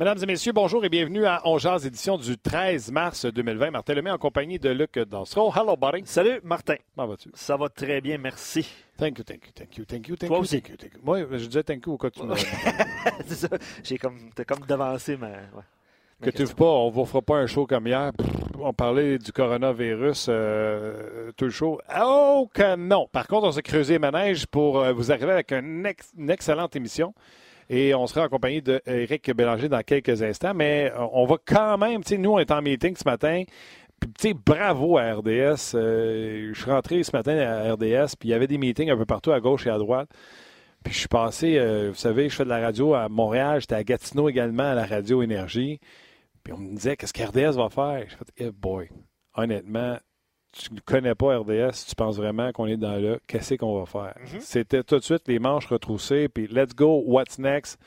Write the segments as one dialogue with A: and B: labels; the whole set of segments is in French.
A: Mesdames et messieurs, bonjour et bienvenue à Ongears, édition du 13 mars 2020. Martin Lemay en compagnie de Luc Dansereau. Hello, buddy.
B: Salut, Martin.
A: Comment vas-tu?
B: Ça va très bien, merci.
A: Thank you, thank you, thank you, thank you, thank
B: Toi
A: you,
B: aussi.
A: thank you, thank you. Moi, je disais thank you au cas que tu me...
B: c'est ça. J'ai comme, t'as comme devancé ma. Ouais,
A: Que tu veux pas, on vous fera pas un show comme hier. On parlait du coronavirus euh, tout le show. Oh que non! Par contre, on s'est creusé les manèges pour euh, vous arriver avec une, ex- une excellente émission. Et on sera en compagnie d'Éric Bélanger dans quelques instants. Mais euh, on va quand même, tu sais, nous, on est en meeting ce matin. Puis, bravo à RDS. Euh, je suis rentré ce matin à RDS, puis il y avait des meetings un peu partout à gauche et à droite. Puis je suis passé, euh, vous savez, je fais de la radio à Montréal, j'étais à Gatineau également à la radio Énergie. Puis on me disait, qu'est-ce qu'RDS va faire? J'ai fait, eh boy, honnêtement, tu ne connais pas RDS, tu penses vraiment qu'on est dans le qu'est-ce qu'on va faire? C'était tout de suite les manches retroussées, puis let's go, what's next?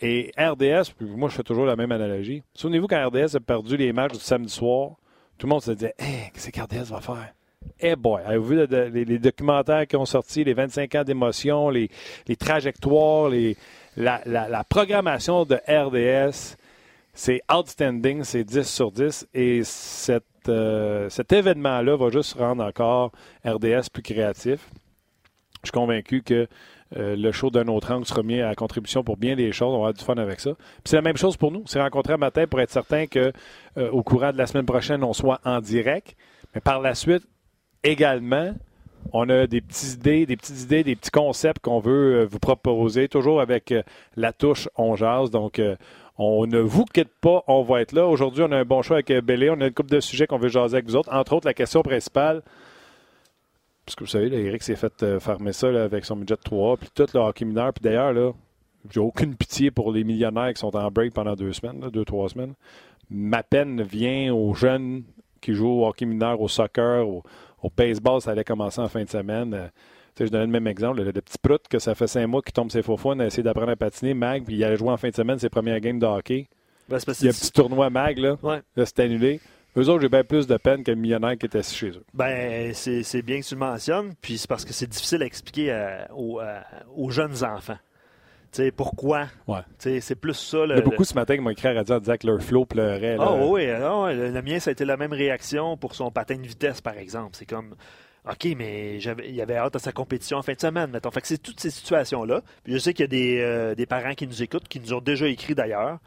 A: Et RDS, puis moi je fais toujours la même analogie. Souvenez-vous quand RDS a perdu les matchs du samedi soir, tout le monde se disait, hey, qu'est-ce qu'RDS va faire? Eh boy, avez-vous vu le- le- les, les documentaires qui ont sorti, les 25 ans d'émotion, les, les trajectoires, les, la, la- la programmation de RDS? C'est outstanding, c'est 10 sur 10. Et cette, euh, cet événement-là va juste rendre encore RDS plus créatif. Je suis convaincu que euh, le show d'un autre angle sera mis à contribution pour bien des choses. On va avoir du fun avec ça. Puis c'est la même chose pour nous. C'est rencontré un matin pour être certain que euh, au courant de la semaine prochaine, on soit en direct. Mais par la suite, également, on a des petites idées, des petites idées, des petits concepts qu'on veut euh, vous proposer, toujours avec la touche on jase. Donc, on ne vous quitte pas, on va être là. Aujourd'hui, on a un bon choix avec euh, Bélé. On a une couple de sujets qu'on veut jaser avec vous autres. Entre autres, la question principale, parce que vous savez, Eric s'est fait euh, farmer ça avec son budget 3, puis tout le hockey mineur. Puis d'ailleurs, là, j'ai aucune pitié pour les millionnaires qui sont en break pendant deux semaines, là, deux, trois semaines. Ma peine vient aux jeunes qui jouent au hockey mineur, au soccer, au, au baseball, ça allait commencer en fin de semaine. Euh, sais, je donnais le même exemple, le, le petit prout que ça fait cinq mois qui tombe ses faux fun à essayer d'apprendre à patiner, Mag, puis il allait jouer en fin de semaine ses premières games de hockey.
B: Ben, parce
A: Il y a un petit tournoi Mag, là,
B: Ouais.
A: là c'est annulé. Eux autres, j'ai bien plus de peine que le millionnaire qui était assis chez eux.
B: Ben, c'est bien que tu le mentionnes, puis c'est parce que c'est difficile à expliquer à- aux, à- aux jeunes enfants. Tu sais, pourquoi?
A: Ouais.
B: C'est plus ça. Le,
A: Il y a beaucoup
B: le-
A: ce matin qui m'ont écrit à radio en disant que leur flow pleurait.
B: Ah oui, ah le, le mien, ça a été la même réaction pour son patin de vitesse, par exemple. C'est comme, OK, mais il avait hâte à sa compétition en fin de semaine, mettons. Fait que c'est toutes ces situations-là. Puis je sais qu'il y a des, euh, des parents qui nous écoutent, qui nous ont déjà écrit d'ailleurs.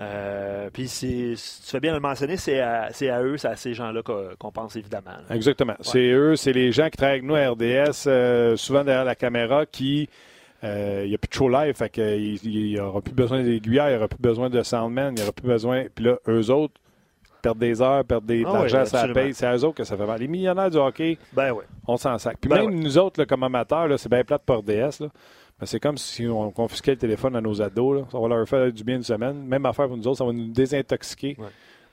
B: Euh, puis c'est, tu fais bien de le mentionner, c'est à, eux, c'est à ces gens-là qu'on, pense évidemment. là.
A: Exactement. C'est eux, c'est les gens qui travaillent avec nous à RDS, euh, souvent derrière la caméra, qui. euh, Il n'y a plus de show live, fait qu'il n'y aura plus besoin d'aiguillères, il n'y aura plus besoin de soundman, il n'y aura plus besoin. Puis là, eux autres perdent des heures, perdent des, de
B: Ah
A: l'argent,
B: oui,
A: ça paye. C'est à eux autres que ça fait mal. Les millionnaires du hockey,
B: Ben oui.
A: on s'en sac. Puis
B: Ben
A: même nous autres, là, comme amateurs, c'est bien plate pour RDS. Là. Mais c'est comme si on confisquait le téléphone à nos ados. Là. Ça va leur faire du bien une semaine. Même affaire pour nous autres, ça va nous désintoxiquer
B: Ouais.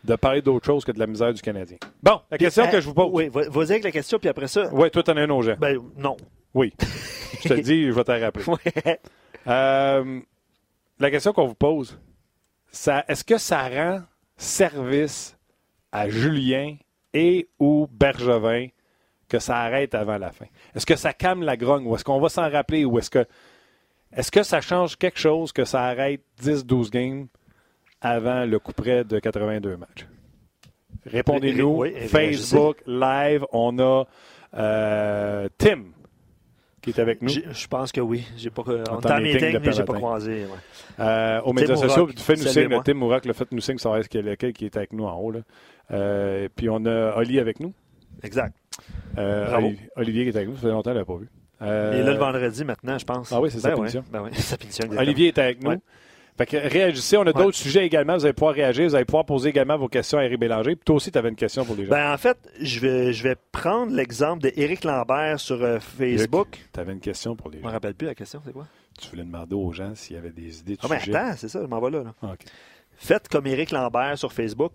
A: de parler d'autre chose que de la misère du Canadien. Bon, la question
B: Puis,
A: que
B: euh,
A: je vous pose.
B: Oui, va- vas-y avec la question, puis après ça.
A: Oui, toi, t'en as un autre.
B: Ben non.
A: Oui. je te le dis, je vais t'en rappeler.
B: Ouais.
A: Euh, la question qu'on vous pose, est-ce que ça rend service à Julien et ou Bergevin que ça arrête avant la fin? Est-ce que ça calme la grogne ou est-ce qu'on va s'en rappeler ou est-ce que est-ce que ça change quelque chose que ça arrête 10-12 games avant le coup près de 82 matchs? Répondez-nous.
B: Oui, oui,
A: Facebook, live, on a euh, Tim qui est avec nous.
B: Je pense que oui. J'ai pas, on
A: En
B: est en
A: meeting
B: mais
A: un
B: pas croisé. ouais.
A: Euh, aux médias
B: Mourak,
A: sociaux, fais-nous signe, Tim Mourak, le fait nous signe, savoir ce qu'il y a lequel qui est avec nous en haut. Là. Euh, puis on a Oli avec nous.
B: Exact.
A: Euh,
B: Bravo.
A: Olivier, qui est avec nous, ça fait longtemps qu'on l'a pas vu. Euh,
B: Et là, le vendredi, maintenant, je pense.
A: Ah oui, c'est sa
B: ben
A: punition.
B: Ouais. Ben sa punition. exactement.
A: Olivier est avec nous.
B: Ouais.
A: Fait que réagissez, on a d'autres sujets également, vous allez pouvoir réagir, vous allez pouvoir poser également vos questions à Eric Bélanger. Puis toi aussi, tu avais une question pour les gens.
B: Ben, en fait, je vais, je vais prendre l'exemple d'Éric Lambert sur euh, Facebook.
A: Tu avais une question pour les
B: Je me
A: gens.
B: rappelle plus la question, c'est quoi?
A: Tu voulais demander aux gens s'il y avait des idées de
B: Ah, ben
A: sujets.
B: attends, c'est ça, je m'en vais là. là.
A: Ah.
B: Faites comme Éric Lambert sur Facebook,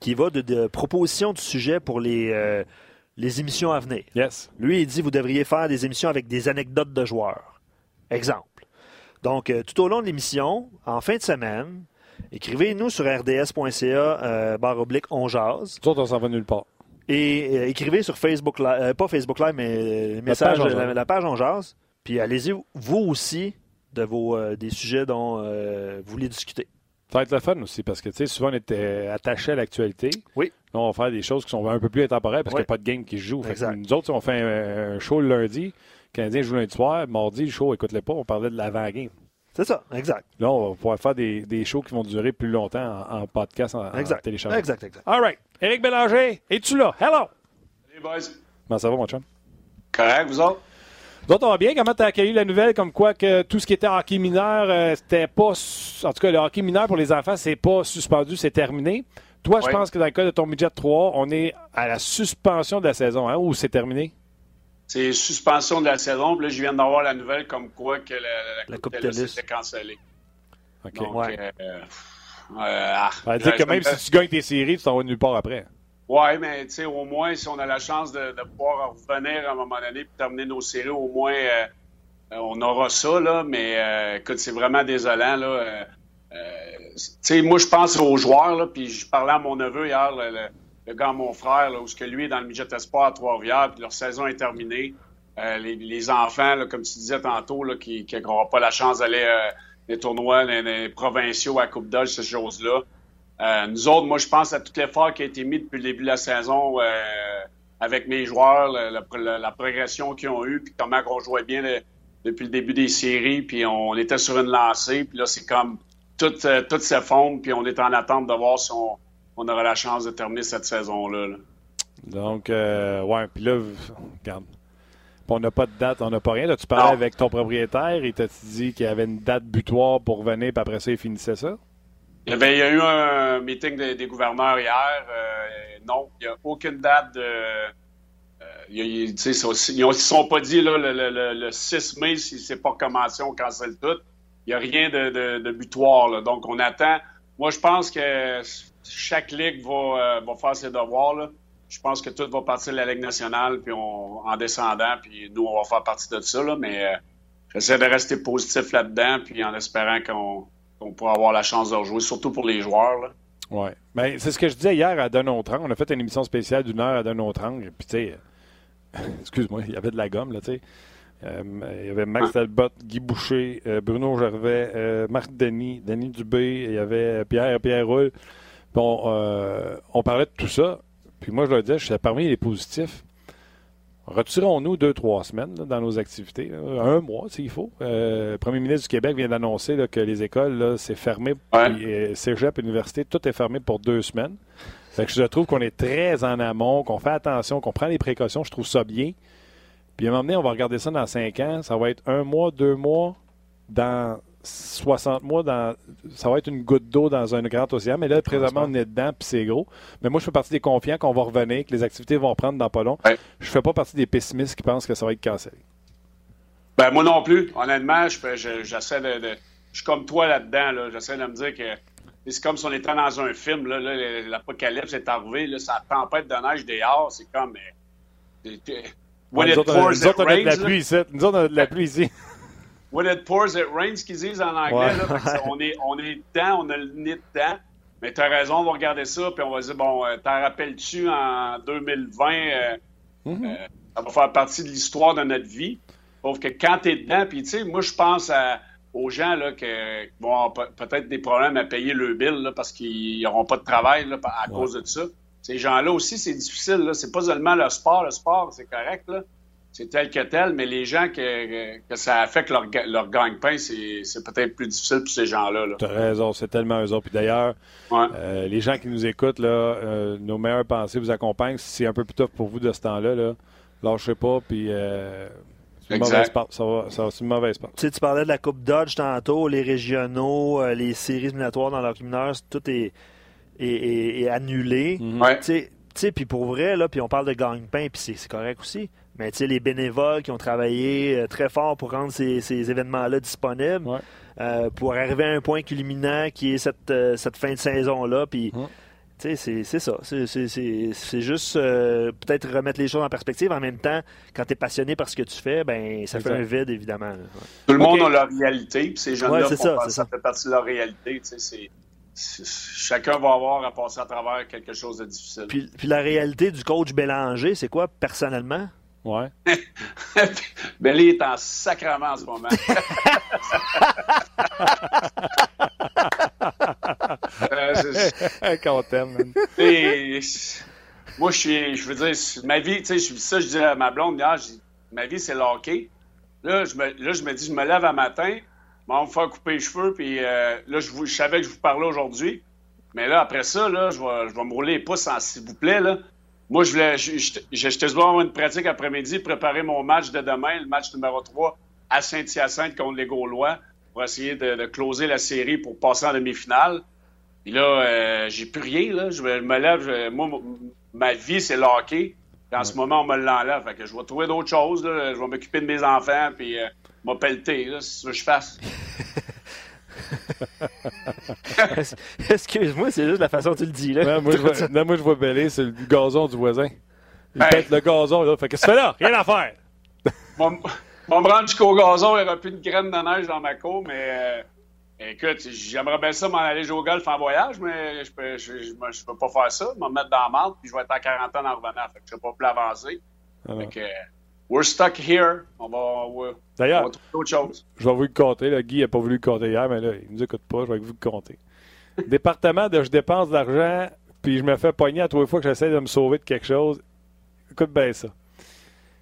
B: qui va de, de propositions de sujets pour les, euh, les émissions à venir.
A: Yes.
B: Lui, il dit vous devriez faire des émissions avec des anecdotes de joueurs. Exemple. Donc, euh, tout au long de l'émission, en fin de semaine, écrivez-nous sur rds.ca euh, barre oblique on jase
A: Nous autres, on s'en va nulle part.
B: et euh, écrivez sur Facebook Live, pas Facebook Live, mais message,
A: page On
B: la,
A: Jase.
B: la page on jase. Puis allez-y, vous aussi, de vos, des sujets dont vous voulez discuter.
A: Ça va être le fun aussi parce que, tu sais, souvent on était attaché à l'actualité.
B: Oui.
A: Là, on va faire des choses qui sont un peu plus intemporelles parce
B: Oui.
A: qu'il n'y a pas de game qui se joue. Fait que nous autres, si on fait un, un show le lundi, le Canadien joue lundi soir, mardi, le show, écoute-le pas, on parlait de l'avant-game.
B: C'est ça, exact.
A: Là, on va pouvoir faire des, des shows qui vont durer plus longtemps en, en podcast, en, en
B: Exact.
A: téléchargement.
B: Exact, exact.
A: All right. Éric Bélanger, es-tu là? Hello!
C: Salut, boys.
A: Comment ça va, mon chum?
C: Correct, vous autres?
A: Nous autres, on va bien. Comment tu as accueilli la nouvelle comme quoi que tout ce qui était hockey mineur, euh, c'était pas. En tout cas, le hockey mineur pour les enfants, c'est pas suspendu, c'est terminé. Toi, je
C: Oui.
A: pense que dans le cas de ton midget 3, on est à la suspension de la saison, hein, ou c'est terminé?
C: C'est suspension de la saison. Puis là, je viens d'avoir la nouvelle comme quoi que la, la,
B: La
C: Coupe Telus. était cancellée.
A: OK.
C: Donc,
B: Ouais.
C: euh, euh, ah,
A: Ça veut dire
C: je
A: que même
C: me-
A: si tu gagnes tes séries, tu t'en vas nulle part après.
C: Ouais, mais tu sais, au moins, si on a la chance de, de pouvoir revenir à un moment donné et terminer nos séries, au moins, euh, euh, on aura ça, là. Mais euh, écoute, c'est vraiment désolant, là. Euh, euh, tu sais, moi, je pense aux joueurs, là. Puis je parlais à mon neveu hier, le, le- le gars, mon frère, là, où ce que lui est dans le midget espoir à Trois-Rivières, puis leur saison est terminée. Les, les enfants, là, comme tu disais tantôt, là, qui n'auront pas la chance d'aller des tournois les, les provinciaux à Coupe Dodge, ces choses-là. Euh, nous autres, moi, je pense à tout l'effort qui a été mis depuis le début de la saison euh, avec mes joueurs, le- le- le- la progression qu'ils ont eue, puis comment on jouait bien le- depuis le début des séries, puis on était sur une lancée, puis là, c'est comme tout, euh, tout s'effondre, puis on est en attente de voir si on, on aura la chance de terminer cette saison-là. là.
A: Donc, euh, ouais, puis là, regarde. On n'a pas de date, on n'a pas rien. Là, tu parlais
C: Non.
A: avec ton propriétaire et t'as dit qu'il y avait une date butoir pour venir, puis après ça, il finissait ça?
C: Y, avait, il y a eu un meeting des, gouverneurs hier. euh, non, il n'y a aucune date de. euh, ils ne se sont pas dit là, le, le- le- le 6 mai, si c'est pas commencé, on cancelle tout. Il n'y a rien de butoir. là. Donc, on attend. Moi, je pense que chaque ligue va, euh, va faire ses devoirs. là. Je pense que tout va partir de la Ligue nationale puis on, en descendant, puis nous, on va faire partie de ça. Là, mais euh, j'essaie de rester positif là-dedans, puis en espérant qu'on qu'on pourra avoir la chance de rejouer, surtout pour les joueurs. Là.
A: Oui. Ben, c'est ce que je disais hier à Donald On a fait une émission spéciale d'une heure à Donald Puis, tu sais, excuse-moi, il y avait de la gomme, là, tu sais. Euh, il y avait Max Talbot, Guy Boucher, euh, Bruno Gervais, euh, Marc Denis, Denis Dubé, il y avait Pierre, Pierre Roule. Bon, euh, on parlait de tout ça. Puis moi, je leur disais, je suis parmi les positifs. Retirons-nous deux, trois semaines là, dans nos activités. là. Un mois, s'il faut. Euh, le premier ministre du Québec vient d'annoncer que les écoles, c'est fermé.
C: Ouais.
A: Puis, euh, cégep, université, tout est fermé pour deux semaines. Fait que je trouve qu'on est très en amont, qu'on fait attention, qu'on prend les précautions. Je trouve ça bien. Puis à un moment donné, on va regarder ça dans cinq ans. Ça va être un mois, deux mois, dans 60 mois, dans, ça va être une goutte d'eau dans un grand océan. Mais là, présentement, on est dedans, puis c'est gros. Mais moi, je fais partie des confiants qu'on va revenir, que les activités vont reprendre dans pas long.
C: Ouais.
A: Je fais pas partie des pessimistes qui pensent que ça va être cancellé.
C: Ben, moi non plus. Honnêtement, je fais- je- j'essaie de, de- Je suis comme toi là-dedans. Là. J'essaie de me dire que c'est comme si on était dans un film. Là, Là, l'apocalypse est arrivé. Là, ça tempête de neige dehors. C'est comme. euh,
A: nous autres, on a-
C: pours,
A: nous
C: it
A: autres, on a de la pluie ici. Nous autres, on a de la pluie ici.
C: When it pours, it rains, qu'ils disent en anglais.
A: Ouais.
C: là. On, est, on est dedans, on a le nez dedans. Mais tu as raison, on va regarder ça, puis on va dire, bon, euh, t'en rappelles-tu en 2020, euh,
A: Mhm.
C: euh, ça va faire partie de l'histoire de notre vie. Sauf que quand tu es dedans, puis tu sais, moi, je pense à- aux gens là, que- qui vont avoir pe- peut-être des problèmes à payer le bill là, parce qu'ils n'auront pas de travail là, à
A: Ouais.
C: cause de ça. Ces gens-là aussi, c'est difficile. C'est pas seulement le sport. Le sport, c'est correct. Là c'est tel que tel, mais les gens que, que ça affecte leur, leur gagne-pain, c'est peut-être plus difficile pour ces gens-là. là.
A: Tu as raison, c'est tellement eux autres. Puis d'ailleurs,
C: Ouais.
A: euh, les gens qui nous écoutent, là, euh, nos meilleures pensées vous accompagnent. Si c'est un peu plus tough pour vous de ce temps-là, là, lâchez pas, puis euh, c'est une mauvaise passe. Ça va, ça va- c'est une mauvaise passe.
B: Tu sais, tu parlais de la Coupe Dodge tantôt, les régionaux, euh, les séries éliminatoires dans leur mineur, tout est, est, est- est annulé.
A: Mhm.
C: Ouais.
B: Tu sais- tu sais, puis pour vrai, là, puis on parle de gagne-pain, puis c'est correct aussi. Mais tu sais, les bénévoles qui ont travaillé euh, très fort pour rendre ces, ces événements-là disponibles,
A: Ouais.
B: euh, pour arriver à un point culminant qui est cette, euh, cette fin de saison-là, puis
A: Ouais.
B: tu sais, c'est- c'est ça. C'est- C'est c'est- c'est juste euh, peut-être remettre les choses en perspective. En même temps, quand tu es passionné par ce que tu fais, ben ça fait un vide, évidemment. Ouais.
C: Tout le monde a leur réalité, puis ces
B: c'est ça,
C: pas- ça,
B: ça.
C: fait partie de leur réalité. tu sais, chacun va avoir à passer à travers quelque chose de difficile.
B: Puis, puis la réalité du coach Bélanger, c'est quoi personnellement?
A: Ouais.
C: Belly est en sacrement en ce moment.
A: Qu'on t'aime.
C: moi, je suis, je veux dire, ma vie, tu sais, ça, je dis à ma blonde hier, ma vie, c'est le hockey. Là je, me, là, je me dis, je me lève un matin, on va me faire couper les cheveux, puis euh, là, je, je, savais que je vous parlais aujourd'hui. Mais là, après ça, là, je vais, je vais me rouler les pouces, s'il vous plaît, là. Moi, je voulais, j'étais souvent avoir une pratique après-midi, préparer mon match de demain, le match numéro 3 à Saint-Hyacinthe contre les Gaulois, pour essayer de, de closer la série pour passer en demi-finale. Puis là, euh, j'ai plus rien, là. Je me lève, moi, ma vie, c'est le hockey. en ce moment, on me l'enlève. Fait que je vais trouver d'autres choses, là. Je vais m'occuper de mes enfants, puis euh, m'appelleter, là, c'est ce que je fasse.
B: Excuse-moi, c'est juste la façon dont tu le dis. Là.
A: Non, moi, je vois, non, moi, je vois Bellé, c'est le gazon du voisin. Il hey. pète le gazon. Là. Fait que tu fais là? Rien à faire.
C: Mon, mon me rendre jusqu'au gazon, il n'y aura plus de graines de neige dans ma cour, mais euh, écoute, j'aimerais bien ça m'en aller jouer au golf en voyage, mais je peux, je, je, je peux pas faire ça. Je vais me mettre dans la marde, puis je vais être en quarantaine en revenant. Fait que je ne vais pas plus avancer. Ah fait que, we're stuck here. On va,
A: D'ailleurs,
C: autre chose.
A: Je vais vous le compter. Là. Guy n'a pas voulu le compter hier, mais là, il ne nous écoute pas. Je vais vous le compter. Département de je dépense de l'argent, puis je me fais pogner à les fois que j'essaie de me sauver de quelque chose. Écoute bien ça.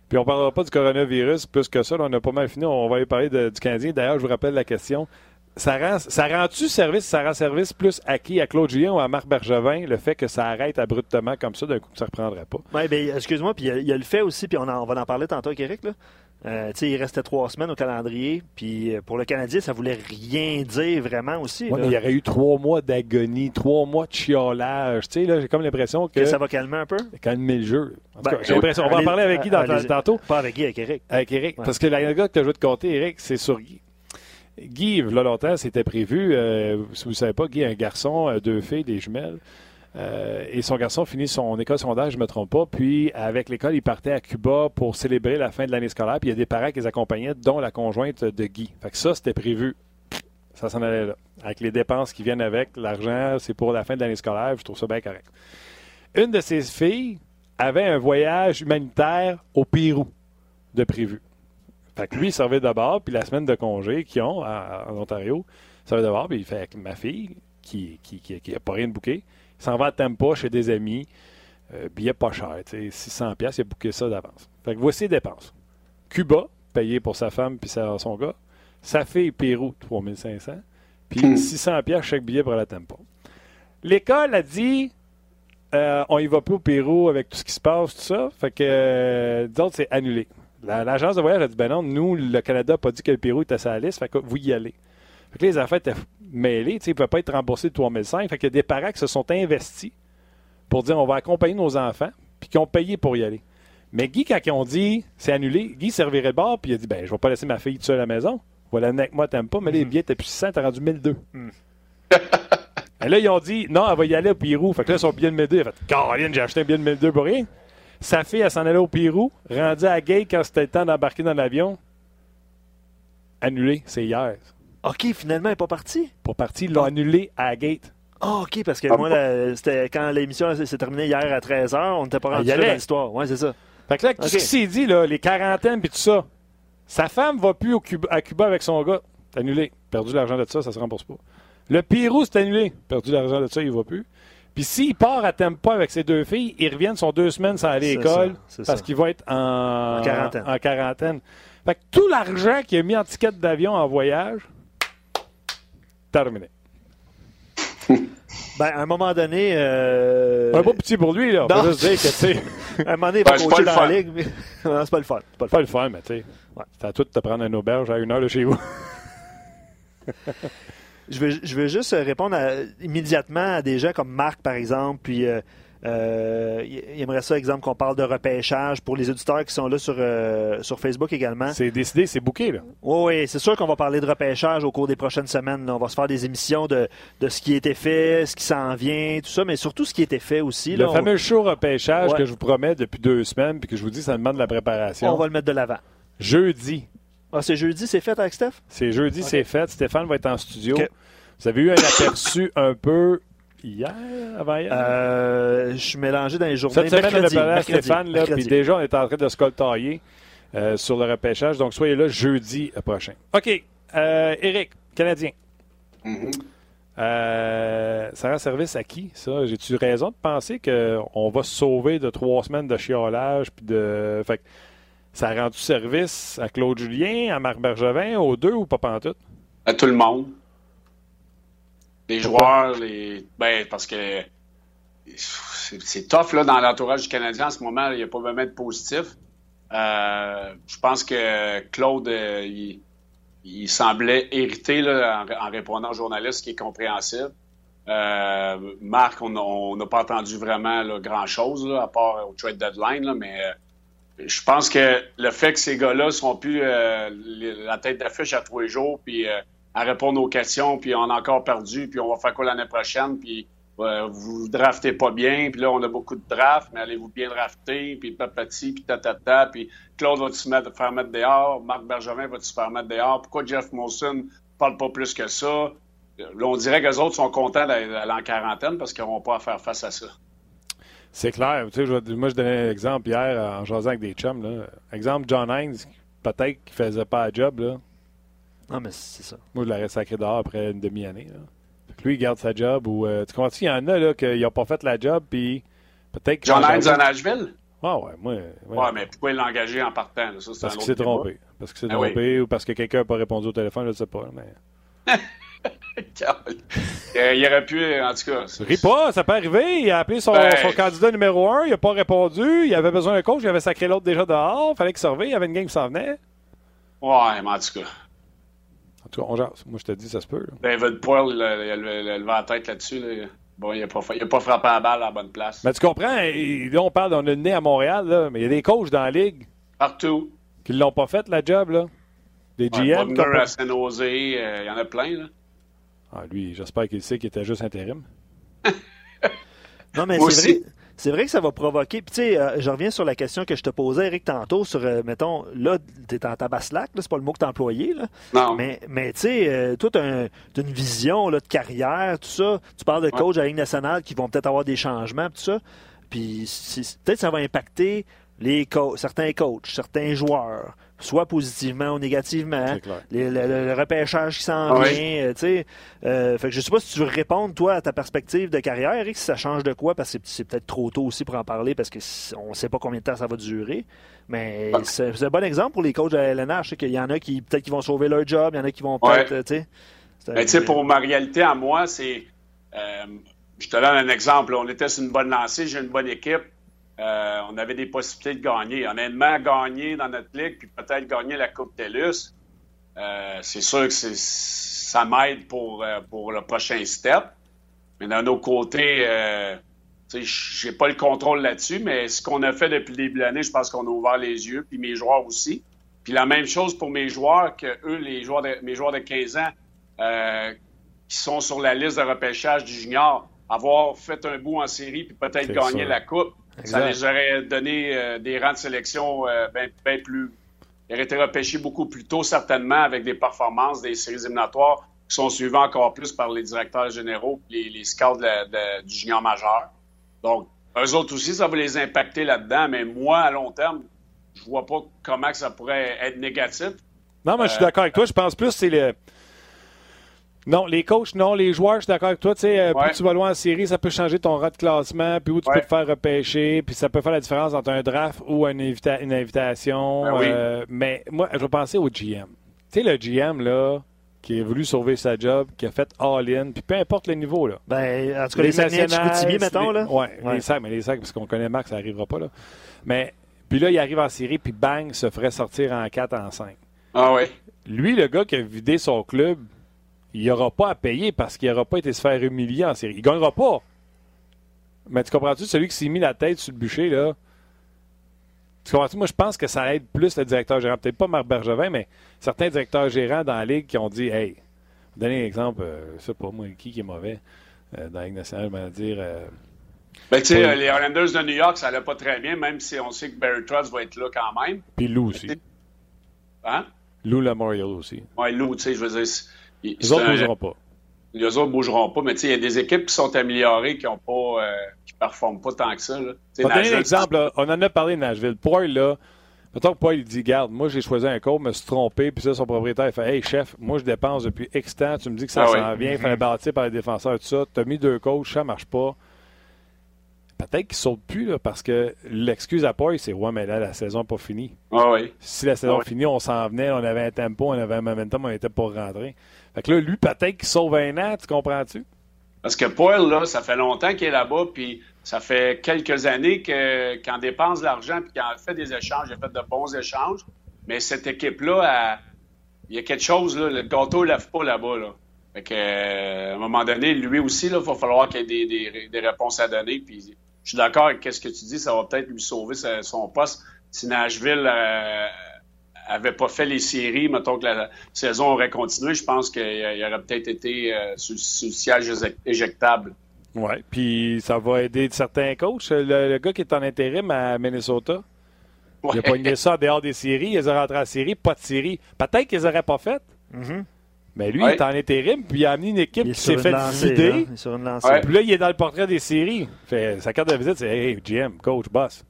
A: Puis on ne parlera pas du coronavirus, plus que ça, là, on a pas mal fini. On va y parler de, du Canadien. D'ailleurs, je vous rappelle la question. Ça rend, ça rend-tu service, ça rend service plus à qui? À Claude Julien ou à Marc Bergevin, le fait que ça arrête abruptement comme ça, d'un coup, ça ne reprendrait pas?
B: Oui, bien, excuse-moi, puis il y, a le fait aussi, puis on, on, va en parler tantôt avec Eric, là. Euh, il restait trois semaines au calendrier. Puis euh, pour le Canadien, ça voulait rien dire vraiment aussi.
A: Ouais, il y aurait eu trois mois d'agonie, trois mois de chiolage. J'ai comme l'impression que,
B: que. ça va calmer un peu?
A: Calmer le jeu. Ben, j'ai l'impression. On va en parler avec Guy dans, tantôt.
B: Pas avec Guy, avec Eric.
A: Avec Eric. Parce que l'anecdote que je veux te compter, Eric, c'est sur Guy. Guy, là longtemps, c'était prévu. Euh, si vous ne savez pas, Guy a un garçon, deux filles, des jumelles. Euh, et son garçon finit son école secondaire, je ne me trompe pas. Puis, avec l'école, il partait à Cuba pour célébrer la fin de l'année scolaire. Puis, il y a des parents qui les accompagnaient, dont la conjointe de Guy. Fait que ça, c'était prévu. Ça s'en allait là. Avec les dépenses qui viennent avec, l'argent, c'est pour la fin de l'année scolaire. Je trouve ça bien correct. Une de ses filles avait un voyage humanitaire au Pérou de prévu. Fait que lui, il servait d'abord, puis la semaine de congé qu'ils ont en Ontario, il servait d'abord, puis il fait avec ma fille, qui n'a qui, qui, pas rien de bouquet, s'en va à Tampa chez des amis. Euh, billet pas cher, 600 pièces, il a booké ça d'avance. Fait que voici les dépenses. Cuba, payé pour sa femme puis son gars. Sa fille, Pérou, 3500. Puis 600 hmm. pièces chaque billet pour la Tampa. L'école a dit, euh, on y va plus au Pérou avec tout ce qui se passe, tout ça. Fait que, euh, d'autres, c'est annulé. L'agence de voyage a dit, ben non, nous, le Canada n'a pas dit que le Pérou était à sa liste, fait que vous y allez. Fait que les affaires étaient mêlées. Ils ne pouvaient pas être remboursés de 3005. Fait a des parents qui se sont investis pour dire on va accompagner nos enfants, puis qui ont payé pour y aller. Mais Guy, quand ils ont dit c'est annulé, Guy servirait le bord, puis il a dit ben je vais pas laisser ma fille seule à la maison. Voilà, avec moi, t'aimes pas, mais les mm-hmm. billets, t'es plus 600, t'as rendu 1002. Mm. Et là, ils ont dit non, elle va y aller au Pérou. Fait que là, son billet de 1002, elle a fait Caroline, j'ai acheté un billet de 1002 pour rien. Sa fille, elle s'en allait au Pérou, rendue à Gay quand c'était le temps d'embarquer dans l'avion. Annulé, c'est hier.
B: OK, finalement, elle n'est pas partie?
A: Pas partie, ils l'ont annulé à la gate.
B: Ah, OK, parce que moi, c'était quand l'émission s'est terminée hier à 13h, on n'était pas ah, rendu dans l'histoire. Oui, c'est ça.
A: Fait que là, okay. ce qui s'est dit, là, les quarantaines puis tout ça, sa femme va plus au Cuba, à Cuba avec son gars. C'est annulé. Perdu l'argent de ça, ça se rembourse pas. Le Pérou, c'est annulé. Perdu l'argent de ça, il va plus. Puis s'il part à Tampa avec ses deux filles, ils reviennent, sont deux semaines sans aller à l'école parce qu'il va être en,
B: en quarantaine.
A: En quarantaine. Fait que tout l'argent qu'il a mis en ticket d'avion en voyage, terminé.
B: Ben, à un moment donné. Euh...
A: Un beau petit pour lui, là. On
B: non. peut juste dire que, tu sais. à un moment donné, il va ben, coacher dans la ligue. Mais... non, c'est pas le fun.
A: C'est pas le fun, pas le fun mais tu sais. Ouais. C'est à toi de te prendre un auberge à une heure de chez vous.
B: je, veux, je veux juste répondre à, immédiatement à des gens comme Marc, par exemple, puis. Euh, euh, il aimerait ça, exemple, qu'on parle de repêchage pour les auditeurs qui sont là sur, euh, sur Facebook également.
A: C'est décidé, c'est bouqué, là.
B: Oui, oui, c'est sûr qu'on va parler de repêchage au cours des prochaines semaines. On va se faire des émissions de, de ce qui a été fait, ce qui s'en vient, tout ça, mais surtout ce qui a été fait aussi.
A: Le fameux show repêchage que je vous promets depuis deux semaines, puis que je vous dis, ça demande de la préparation.
B: On va le mettre de l'avant.
A: Jeudi.
B: Ah, c'est jeudi, c'est fait avec Steph?
A: C'est jeudi, c'est fait. Stéphane va être en studio. Vous avez eu un aperçu un peu hier, avant hier?
B: Euh, je suis mélangé dans les journées. Cette
A: semaine, mercredi, on a Stéphane, là, puis déjà, on est en train de se coltailler euh, sur le repêchage. Donc, soyez là jeudi prochain. OK. Euh, Eric, Canadien. Mm -hmm. ça rend service à qui, ça? J'ai-tu raison de penser qu'on va se sauver de trois semaines de chiolage? Puis de... Fait ça a rendu service à Claude Julien, à Marc Bergevin, aux deux ou pas pantoute?
C: À tout le monde. Les joueurs, les. Ben, parce que c'est tough là, dans l'entourage du Canadien en ce moment. Il n'y a pas vraiment de positif. Euh, je pense que Claude, euh, il, semblait hérité là, en, répondant aux journalistes, ce qui est compréhensible. Euh, Marc, on n'a pas entendu vraiment grand-chose, à part au trade deadline, mais je pense que le fait que ces gars-là sont plus la tête d'affiche à tous les jours, puis à répondre aux questions, puis on a encore perdu, puis on va faire quoi l'année prochaine, puis vous draftez pas bien, puis là, on a beaucoup de drafts, mais allez-vous bien drafter, puis papati, puis tatata, puis Claude va se faire mettre dehors, Marc Bergevin va se faire mettre dehors, pourquoi Jeff Molson parle pas plus que ça? Là, on dirait que les autres sont contents d'aller en quarantaine parce qu'ils n'auront pas à faire face à ça.
A: C'est clair. Tu sais, moi, je donnais un exemple hier en jasant avec des chums. Là. Exemple, John Hines, peut-être qu'il faisait pas un job. Là.
B: Non, mais c'est ça.
A: Moi, je l'aurais sacré dehors après une demi-année. Lui, il garde sa job. Ou, euh, tu comprends Il y en a là, qui n'ont pas fait la job, puis peut-être
C: John Hines en Nashville?
A: Ah ouais, moi.
C: Ouais. ouais, mais pourquoi l'engager en partant? Ça,
A: parce qu'il s'est trompé. Parce qu'il s'est ah trompé ou parce que quelqu'un n'a pas répondu au téléphone, je ne sais pas. Mais...
C: il aurait pu, en tout cas.
A: Ris pas, ça peut arriver. Il a appelé son, ben... son candidat numéro un, il n'a pas répondu. Il avait besoin d'un coach, il avait sacré l'autre déjà dehors. Il fallait qu'il surveille, il y avait une game qui s'en venait.
C: Ouais, mais en tout cas.
A: En tout cas, on jase. Moi, je te dis, ça se peut. Là.
C: David Poyle, il a levé la tête là-dessus. Bon, il n'a pas, pas, frappé la balle à la bonne place.
A: Mais tu comprends, là, on parle, on a le nez à Montréal, là, mais il y a des coachs dans la ligue.
C: Partout.
A: Qui ne l'ont pas fait, la job, là. Des GM.
C: Pas... à San Jose, euh, il y en a plein, là.
A: Ah, lui, j'espère qu'il sait qu'il était juste intérim.
B: non, mais c'est vrai. C'est vrai que ça va provoquer. Puis, tu sais, euh, je reviens sur la question que je te posais, Eric, tantôt, sur, euh, mettons, là, tu es en tabaslac, c'est pas le mot que tu as employé, là.
C: Non.
B: Mais, mais tu sais, euh, toi, tu as, une vision là, de carrière, tout ça. Tu parles de coach à la Ligue nationale qui vont peut-être avoir des changements, tout ça. Puis, peut-être ça va impacter les certains coachs, certains joueurs soit positivement ou négativement. le, repêchage qui s'en vient. Euh, sais. Euh, fait que je sais pas si tu veux répondre, toi, à ta perspective de carrière, Eric, si ça change de quoi, parce que c'est peut-être trop tôt aussi pour en parler, parce qu'on ne sait pas combien de temps ça va durer. Mais ah. c'est un bon exemple pour les coachs de la LNH. Je sais qu'il y en a qui peut-être qui vont sauver leur job, il y en a qui vont peut-être.
C: Ouais. Ben, sais, pour ma réalité à moi, c'est. Euh, je te donne un exemple. On était sur une bonne lancée, j'ai une bonne équipe. Euh, on avait des possibilités de gagner. Honnêtement, gagner dans notre ligue, puis peut-être gagner la Coupe TELUS, euh, c'est sûr que ça m'aide pour, euh, pour le prochain step. Mais d'un autre côté, je n'ai pas le contrôle là-dessus, mais ce qu'on a fait depuis le début de l'année, je pense qu'on a ouvert les yeux, puis mes joueurs aussi. Puis la même chose pour mes joueurs, que eux, les joueurs mes joueurs de 15 ans, qui sont sur la liste de repêchage du junior, avoir fait un bout en série, puis peut-être gagner la Coupe ça les aurait donné euh, des rangs de sélection euh, bien plus. Ils auraient été repêchés beaucoup plus tôt, certainement, avec des performances des séries éliminatoires qui sont suivies encore plus par les directeurs généraux et les, scouts du junior majeur. Donc, eux autres aussi, ça va les impacter là-dedans, mais moi, à long terme, je vois pas comment ça pourrait être négatif.
A: Non, mais je suis d'accord avec toi. Je pense plus que c'est le non, les coachs, non. Les joueurs, je suis d'accord avec toi. Tu sais, euh, plus tu vas loin en série, ça peut changer ton rang de classement, puis où tu peux te faire repêcher, puis ça peut faire la différence entre un draft ou une, invitation.
C: Ben
A: euh, mais moi, je vais penser au GM. Tu sais, le GM, là, qui a voulu sauver sa job, qui a fait all-in, puis peu importe le niveau, là.
B: Ben, en tout cas, les, les mettons, là.
A: Oui, ouais. les sacs, mais les sacs, parce qu'on connaît Marc, ça n'arrivera pas, là. Mais, puis là, il arrive en série, puis bang, se ferait sortir en 4, en 5.
C: Ah oui.
A: Lui, le gars qui a vidé son club, il n'aura pas à payer parce qu'il n'aura pas été se faire humilier en série. Il ne gagnera pas. Mais tu comprends-tu, celui qui s'est mis la tête sur le bûcher, là, tu comprends-tu? Moi, je pense que ça aide plus le directeur gérant. Peut-être pas Marc Bergevin, mais certains directeurs gérants dans la Ligue qui ont dit Hey, donner un exemple, euh, je sais pas moi, qui, qui est mauvais euh, dans la Ligue nationale, je vais dire. Euh,
C: ben, tu sais, les Islanders de New York, ça allait pas très bien, même si on sait que Barry Trotz va être là quand même.
A: Puis Lou aussi.
C: Hein?
A: Lou Lamoriel aussi.
C: Oui, Lou, tu sais, je veux dire
A: les autres ne bougeront pas.
C: Les autres ne bougeront pas, mais il y a des équipes qui sont améliorées qui ne euh, performent pas tant que ça. Là.
A: Un exemple, on en a parlé de Nashville. Poil, là, Mettons que Paul, il dit Garde, moi, j'ai choisi un coach, me suis trompé, puis ça, son propriétaire, il fait Hey, chef, moi, je dépense depuis X temps, tu me dis que ça
C: Ah
A: s'en
C: oui.
A: vient, il fallait bâtir par les défenseurs, tout ça. Tu as mis deux coachs, ça marche pas. Peut-être qu'il saute plus, là, parce que l'excuse à Paul, c'est Ouais, mais là, la saison n'est pas finie.
C: Ah oui.
A: Si la saison
C: Ah oui.
A: finie, on s'en venait, on avait un tempo, on avait un momentum, on était pour rentrer. Fait que là, lui, peut-être qu'il sauve un an, tu comprends-tu?
C: Parce que Paul, là, ça fait longtemps qu'il est là-bas, puis ça fait quelques années qu'on dépense de l'argent, puis qu'on fait des échanges, il a fait de bons échanges. Mais cette équipe-là, il y a quelque chose, là, le gâteau ne lève pas là-bas. Là. Fait que, euh, à un moment donné, lui aussi, il va falloir qu'il y ait des, des- des réponses à donner. Puis je suis d'accord avec ce que tu dis, ça va peut-être lui sauver sa- son poste. Si Nashville euh, avait pas fait les séries, mettons que la saison aurait continué, je pense qu'il il aurait peut-être été euh, sur, sur le siège éjec- éjectable.
A: Oui. Puis ça va aider certains coachs. Le, le gars qui est en intérim à Minnesota, il a
C: Ouais.
A: pogné ça en dehors des séries, il les a rentrés en série, pas de série. Peut-être qu'ils n'auraient pas fait.
B: Mhm.
A: Mais lui,
C: Ouais.
A: il est en intérim, puis il a amené une équipe qui s'est fait vider.
B: là. Il est sur une lancée.
C: Ouais.
A: Puis là, il est dans le portrait des séries. Fait, sa carte de visite, c'est Hey, GM, coach, boss.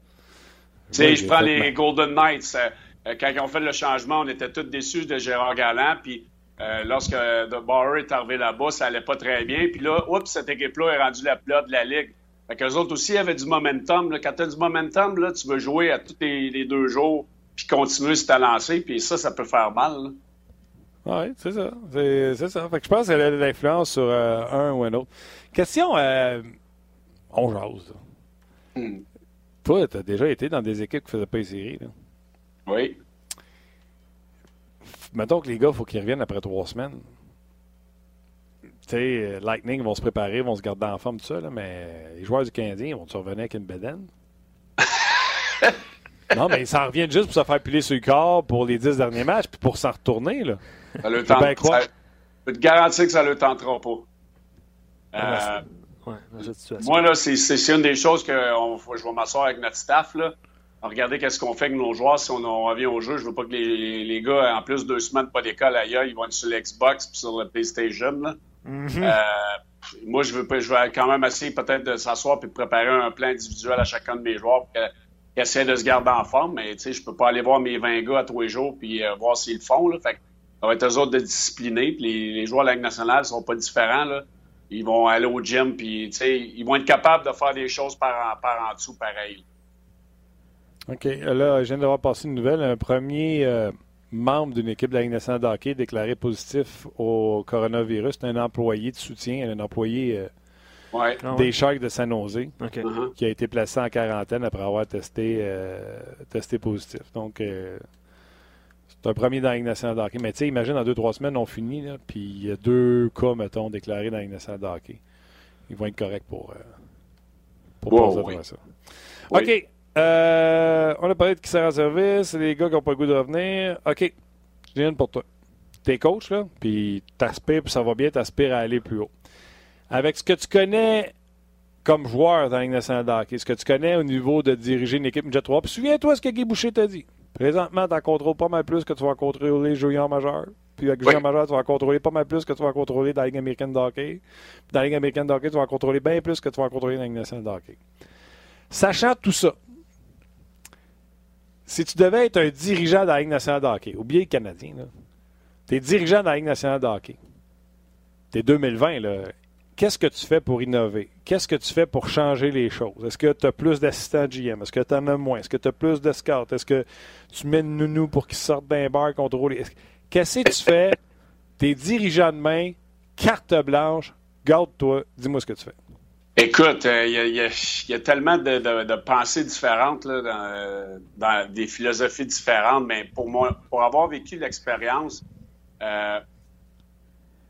C: Tu sais,
A: Ouais,
C: je prends les Golden Knights. euh, euh, quand ils ont fait le changement, on était tous déçus de Gérard Galland. Puis euh, lorsque De Bauer est arrivé là-bas, ça allait pas très bien. Puis là, oups, cette équipe-là est rendue la plus haute de la Ligue. Fait qu'eux autres aussi avaient du momentum. Là. Quand tu as du momentum, là, tu veux jouer à tous les, les deux jours puis continuer sur ta lancée. Puis ça, ça peut faire mal. là.
A: Oui, c'est ça. C'est c'est ça. Fait que je pense qu'elle a de l'influence sur euh, un ou un autre. Question, euh, on jase.
C: Hmm.
A: Toi, tu as déjà été dans des équipes qui faisaient pas les séries. Là.
C: Oui.
A: Mettons que les gars, il faut qu'ils reviennent après trois semaines. Tu sais, euh, Lightning vont se préparer, vont se garder en forme, tout ça, là, mais les joueurs du Canadien vont-tu revenir avec une bedaine? non, mais ils s'en reviennent juste pour se faire piler sur le corps pour les dix derniers matchs, puis pour s'en retourner. Là.
C: Ça le tente-
A: croire.
C: ça- Je peux te garantir que ça ne le tentera pas. Euh,
B: Ouais.
C: Moi, là, c'est- une des choses que on- je vais m'asseoir avec notre staff, là. Regarder qu'est-ce qu'on fait avec nos joueurs si on, on revient au jeu. Je veux pas que les, les gars, en plus de deux semaines pas d'école ailleurs, ils vont être sur l'Xbox puis sur le PlayStation. Là.
B: Mhm.
C: Euh, moi, je veux, pas- je vais quand même essayer peut-être de s'asseoir puis de préparer un plan individuel à chacun de mes joueurs pour qu'ils essaient de se garder en forme. Mais tu sais, je peux pas aller voir mes 20 gars à tous les jours puis euh, voir s'ils le font. Là. Fait que ça va être eux autres de discipliner. Puis les, les joueurs de la Ligue nationale sont pas différents. Là. Ils vont aller au gym puis ils vont être capables de faire des choses par en, par en dessous pareil.
A: OK. Là, je viens d'avoir passé une nouvelle. Un premier euh, membre d'une équipe de la Ligue nationale de hockey déclaré positif au coronavirus. C'est un employé de soutien, un employé euh,
C: Ouais.
B: Ah ouais.
A: des Sharks de San Jose.
C: Uh-huh.
A: qui a été placé en quarantaine après avoir testé, euh, testé positif. Donc, euh, c'est un premier dans la Ligue nationale de hockey. Mais tu sais, imagine, dans deux, trois semaines, on finit, là, puis il y a deux cas, mettons, déclarés dans la Ligue nationale de hockey. Ils vont être corrects pour, euh, pour
C: Wow,
A: passer
C: oui.
A: ça.
C: Oui.
A: OK. Euh, on a parlé de qui sert en service, les gars qui n'ont pas le goût de revenir. OK. Je viens pour toi. T'es coach, là, puis t'aspires, puis ça va bien, t'aspires à aller plus haut. Avec ce que tu connais comme joueur dans la Ligue nationale de hockey, ce que tu connais au niveau de diriger une équipe Jet 3. Puis souviens-toi ce que Guy Boucher t'a dit. Présentement, tu en contrôles pas mal plus que tu vas contrôler les juniors majeurs. Puis avec les
C: Oui.
A: majeurs, tu vas contrôler pas mal plus que tu vas contrôler dans la Ligue américaine de hockey. Puis dans la Ligue américaine de hockey, tu vas contrôler bien plus que tu vas contrôler dans la Ligue nationale de hockey. Sachant tout ça, si tu devais être un dirigeant de la Ligue nationale de hockey, oubliez le Canadien, tu es dirigeant de la Ligue nationale de hockey. T'es 2020, là. Qu'est-ce que tu fais pour innover? Qu'est-ce que tu fais pour changer les choses? Est-ce que tu as plus d'assistants GM? Est-ce que tu en as moins? Est-ce que tu as plus de scouts? Est-ce que tu mets une nounou pour qu'ils sortent d'un bar contrôler? Est-ce- Qu'est-ce que tu fais? T'es dirigeant de main, carte blanche, garde-toi, dis-moi ce que tu fais.
C: Écoute, euh, il y, a- il y a- tellement de, pensées différentes, là, dans, euh, dans des philosophies différentes, mais pour moi, pour avoir vécu l'expérience, euh,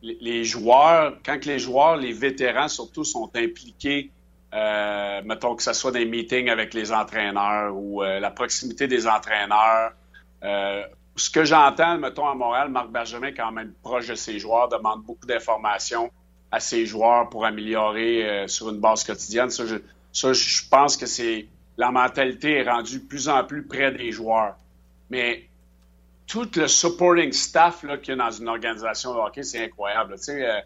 C: les, joueurs, quand les joueurs, les vétérans surtout, sont impliqués, euh, mettons que ce soit des meetings avec les entraîneurs ou euh, la proximité des entraîneurs, euh, ce que j'entends, mettons, à Montréal, Marc Bergevin quand même proche de ses joueurs, demande beaucoup d'informations à ses joueurs pour améliorer euh, sur une base quotidienne. Ça, je, ça, je pense que c'est la mentalité est rendue de plus en plus près des joueurs. Mais tout le supporting staff qu'il y a dans une organisation de hockey, c'est incroyable. Tu sais, euh,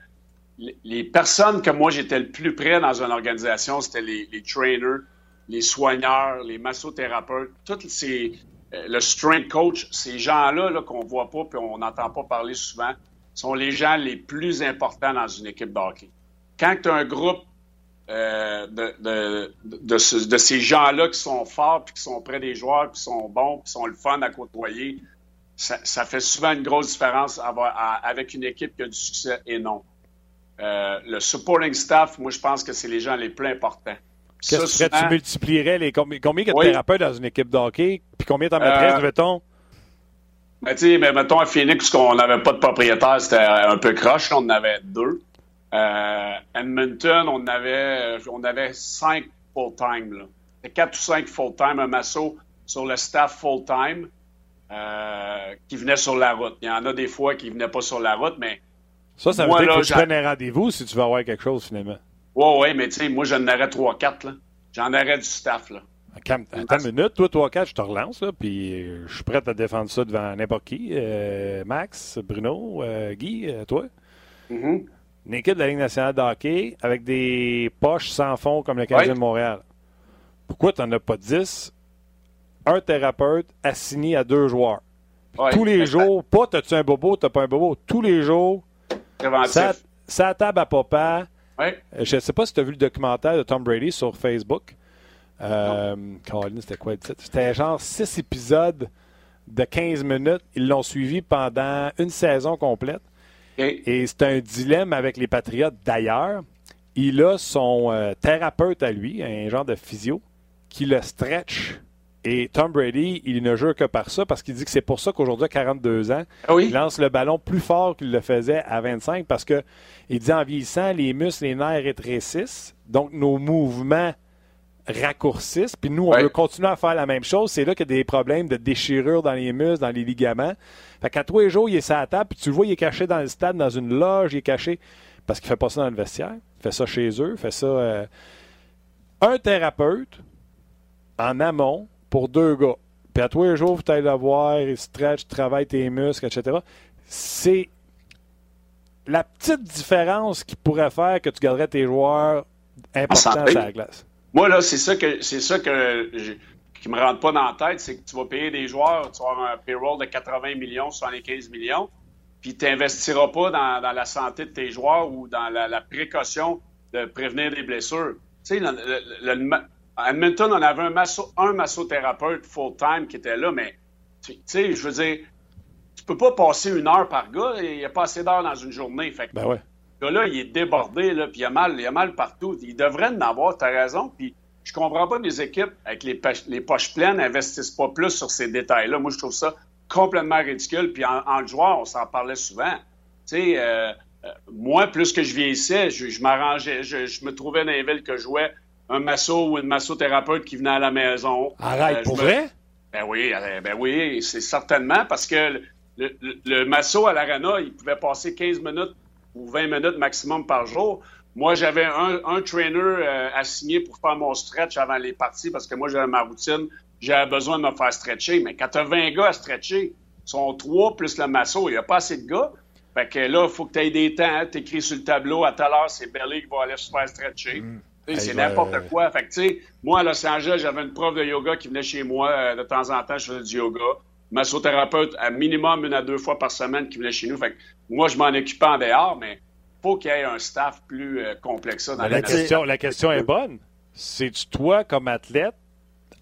C: les- personnes que moi j'étais le plus près dans une organisation, c'était les, les trainers, les soigneurs, les massothérapeutes, tous ces le strength coach, ces gens-là -là, qu'on voit pas puis on n'entend pas parler souvent, sont les gens les plus importants dans une équipe de hockey. Quand tu as un groupe euh, de, de, de, ces gens-là qui sont forts, puis qui sont près des joueurs, qui sont bons, qui sont le fun à côtoyer, ça, fait souvent une grosse différence avec une équipe qui a du succès et non. Euh, le supporting staff, moi, je pense que c'est les gens les plus importants.
A: Qu'est-ce que tu multiplierais les combien, combien de thérapeutes dans une équipe de hockey, puis combien t'en mettrais, euh, mettons?
C: Ben, tu sais, ben, mettons à Phoenix, qu'on n'avait pas de propriétaire, c'était un peu croche, on en avait deux. Euh, Edmonton, on avait, on avait cinq full-time. Quatre ou cinq full-time, un masso sur le staff full-time euh, qui venait sur la route. Il y en a des fois qui ne venaient pas sur la route, mais.
A: Ça, ça veut dire que tu prennes un rendez-vous si tu veux avoir quelque chose finalement.
C: Oui, oui, mais tu sais, moi, j'en aurais trois, quatre. J'en aurais du staff. Là.
A: Attends une minute, toi, trois, quatre, je te relance, là, puis je suis prêt à défendre ça devant n'importe qui. Euh, Max, Bruno, Guy, toi?
C: Mm-hmm
A: une équipe de la Ligue nationale de hockey avec des poches sans fond comme le Canadien de Montréal. Pourquoi tu n'en as pas 10? Un thérapeute assigné à deux joueurs? Tous les jours, pas t'as-tu un bobo, t'as pas un bobo. Tous les jours, ça, ça table à papa.
C: Euh,
A: je ne sais pas si tu as vu le documentaire de Tom Brady sur Facebook. Euh, c'était quoi? C'était genre six épisodes de 15 minutes. Ils l'ont suivi pendant une saison complète. Et c'est un dilemme avec les Patriotes d'ailleurs. Il a son euh, thérapeute à lui, un genre de physio, qui le stretch. Et Tom Brady, il ne jure que par ça parce qu'il dit que c'est pour ça qu'aujourd'hui, à 42 ans,
C: ah
A: il lance le ballon plus fort qu'il le faisait à 25 parce que il dit en vieillissant, les muscles, les nerfs rétrécissent. Donc, nos mouvements raccourcissent. Puis nous, on veut continuer à faire la même chose. C'est là qu'il y a des problèmes de déchirure dans les muscles, dans les ligaments. Fait qu'à tous les jours, il est sur la table, puis tu le vois, il est caché dans le stade, dans une loge, il est caché parce qu'il fait pas ça dans le vestiaire. Il fait ça chez eux, il fait ça. Euh, un thérapeute en amont pour deux gars. Puis à tous les jours, tu ailles le voir, il stretch, travaille tes muscles, etc. C'est la petite différence qui pourrait faire que tu garderais tes joueurs importants sur la glace.
C: Moi, là, c'est ça que c'est ça que qui me rentre pas dans la tête, c'est que tu vas payer des joueurs, tu vas avoir un payroll de 80 millions, 75 millions, puis tu n'investiras pas dans, la santé de tes joueurs ou dans la, précaution de prévenir des blessures. Tu sais, à Edmonton, on avait un massothérapeute full-time qui était là, mais tu sais, je veux dire, tu peux pas passer une heure par gars, il n'y a pas assez d'heures dans une journée. Fait
A: ben ouais
C: là il est débordé, là, puis il y a mal, il a mal partout. Il devrait en avoir, tu as raison. Puis je comprends pas les équipes, avec les, les poches pleines, n'investissent pas plus sur ces détails-là. Moi, je trouve ça complètement ridicule. Puis en, en joueur, on s'en parlait souvent. Tu sais, euh, euh, moi, plus que je vieillissais, je, je m'arrangeais, je, me trouvais dans les villes que je jouais un masso ou une massothérapeute qui venait à la maison.
A: Arrête, euh, pour vrai?
C: Ben oui, ben oui, c'est certainement parce que le, le, le masso à l'arena, il pouvait passer 15 minutes ou 20 minutes maximum par jour. Moi, j'avais un, un trainer euh, assigné pour faire mon stretch avant les parties parce que moi, j'avais ma routine. J'avais besoin de me faire stretcher. Mais quand tu as 20 gars à stretcher, sont trois plus le masso, il n'y a pas assez de gars. Fait que là, il faut que tu aies des temps. Hein. Tu écris sur le tableau, à tout à l'heure, c'est Belly qui va aller se faire stretcher. Mm. C'est n'importe quoi. Fait que, tu sais, moi, à Los Angeles, j'avais une prof de yoga qui venait chez moi. Euh, de temps en temps, je faisais du yoga massothérapeute à minimum une à deux fois par semaine qui venait chez nous. Fait que moi, je m'en occupais en dehors, mais faut qu'il y ait un staff plus euh, complexe dans
A: la, question. La question est bonne. C'est-tu toi, comme athlète,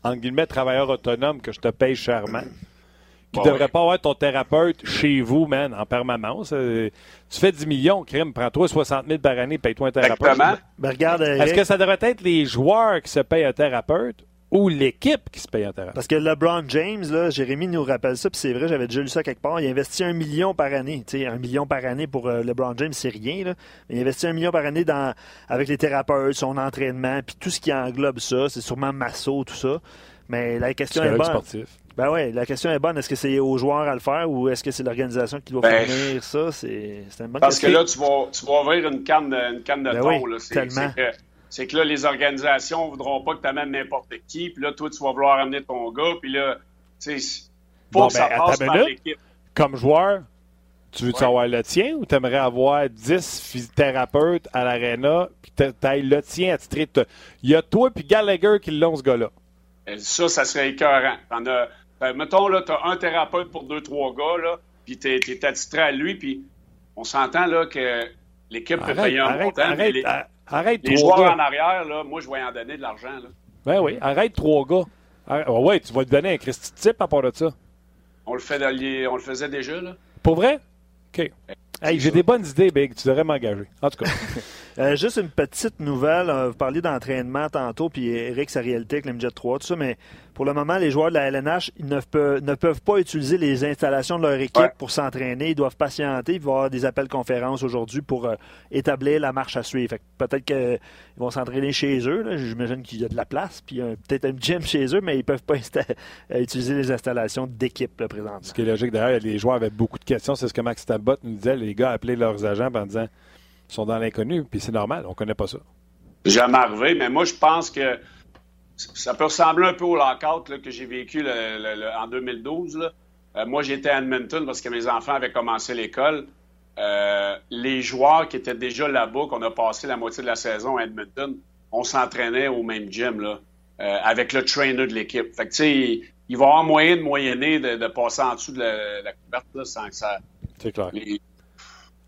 A: en guillemets, travailleur autonome, que je te paye chèrement, qui ne devrait pas avoir ton thérapeute chez vous, man, en permanence? Euh, tu fais 10 millions, crime, prends-toi 60 000 par année, paye-toi un thérapeute.
B: Ben, regarde,
A: Est-ce que ça devrait être les joueurs qui se payent un thérapeute ou l'équipe qui se paye un terrain.
B: Parce que LeBron James, là, Jérémy nous rappelle ça, puis c'est vrai, j'avais déjà lu ça quelque part. Il investit un million par année. sais, un million par année pour euh, LeBron James, c'est rien. Là. il investit un million par année dans, avec les thérapeutes, son entraînement, puis tout ce qui englobe ça. C'est sûrement Masso, tout ça. Mais la question est, bonne.
A: Sportif.
B: Ben ouais, la question est bonne. Est-ce que c'est aux joueurs à le faire ou est-ce que c'est l'organisation qui doit ben, fournir ça? C'est une bonne
C: parce
B: question.
C: Parce que là, tu vas, tu vas ouvrir une canne de, une canne de
B: ben
C: thon.
B: là. tellement
C: c'est que là, les organisations ne voudront pas que tu amènes n'importe qui, puis là, toi, tu vas vouloir amener ton gars, puis là, tu sais, faut que ça ben, passe par l'équipe.
A: Comme joueur, tu veux-tu avoir le tien ou tu aimerais avoir 10 physiothérapeutes à l'aréna, puis tu le tien à titre Il y a toi puis Gallagher qui l'ont, ce gars-là.
C: Euh, ça, ça serait écœurant. T'en as, mettons, là, tu as un thérapeute pour deux, trois gars, là, puis tu es, attitré à lui, puis on s'entend là que l'équipe peut payer un
A: arrête,
C: montant.
A: Arrête, arrête,
C: les joueurs en arrière, là, moi, je vais en donner de l'argent.
A: Ben oui, arrête trois gars. Ah, ouais, tu vas te donner un Christy type à part de ça.
C: On le, fait, on le faisait déjà, là.
A: Pour vrai? OK. Hey, j'ai des bonnes idées, Big. Tu devrais m'engager. En tout cas.
B: Euh, juste une petite nouvelle. Euh, vous parliez d'entraînement tantôt, puis Eric, sa réalité avec l'MJ 3, tout ça, mais pour le moment, les joueurs de la LNH ils ne, peuvent, ne peuvent pas utiliser les installations de leur équipe pour s'entraîner. Ils doivent patienter. Il va y avoir des appels conférences aujourd'hui pour euh, établir la marche à suivre. Peut-être qu'ils vont s'entraîner chez eux. J'imagine qu'il y a de la place, puis peut-être un gym chez eux, mais ils ne peuvent pas utiliser les installations d'équipe présentement.
A: Ce qui est logique, d'ailleurs, les joueurs avaient beaucoup de questions. C'est ce que Max Tabot nous disait. Les gars appelaient leurs agents en disant sont dans l'inconnu, puis c'est normal, on ne connaît pas ça.
C: Jamais arrivé, mais moi, je pense que ça peut ressembler un peu au lockout que j'ai vécu en 2012. Euh, moi, j'étais à Edmonton parce que mes enfants avaient commencé l'école. Euh, les joueurs qui étaient déjà là-bas, qu'on a passé la moitié de la saison à Edmonton, on s'entraînait au même gym là, euh, avec le trainer de l'équipe. Fait que, tu sais, il, va y avoir moyen de moyenner de, passer en dessous de la, couverte sans que ça.
A: C'est clair.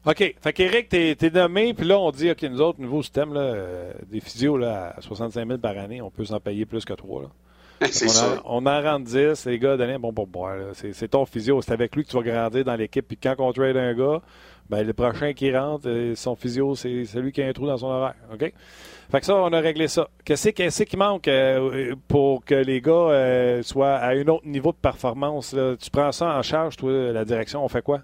A: OK. Fait qu'Éric, t'es es nommé, puis là, on dit, OK, nous autres, nouveau système, là, euh, des physios là, à 65 000 par année, on peut s'en payer plus que trois.
C: C'est
A: ça. on en rentre 10, les gars, donnez un bon pour boire. C'est ton physio, c'est avec lui que tu vas grandir dans l'équipe. Puis quand on trade un gars, ben, le prochain qui rentre, euh, son physio, c'est celui qui a un trou dans son horaire. OK? Fait que ça, on a réglé ça. Qu'est-ce qu qui manque euh, pour que les gars soient à un autre niveau de performance? Tu prends ça en charge, toi, la direction, on fait quoi?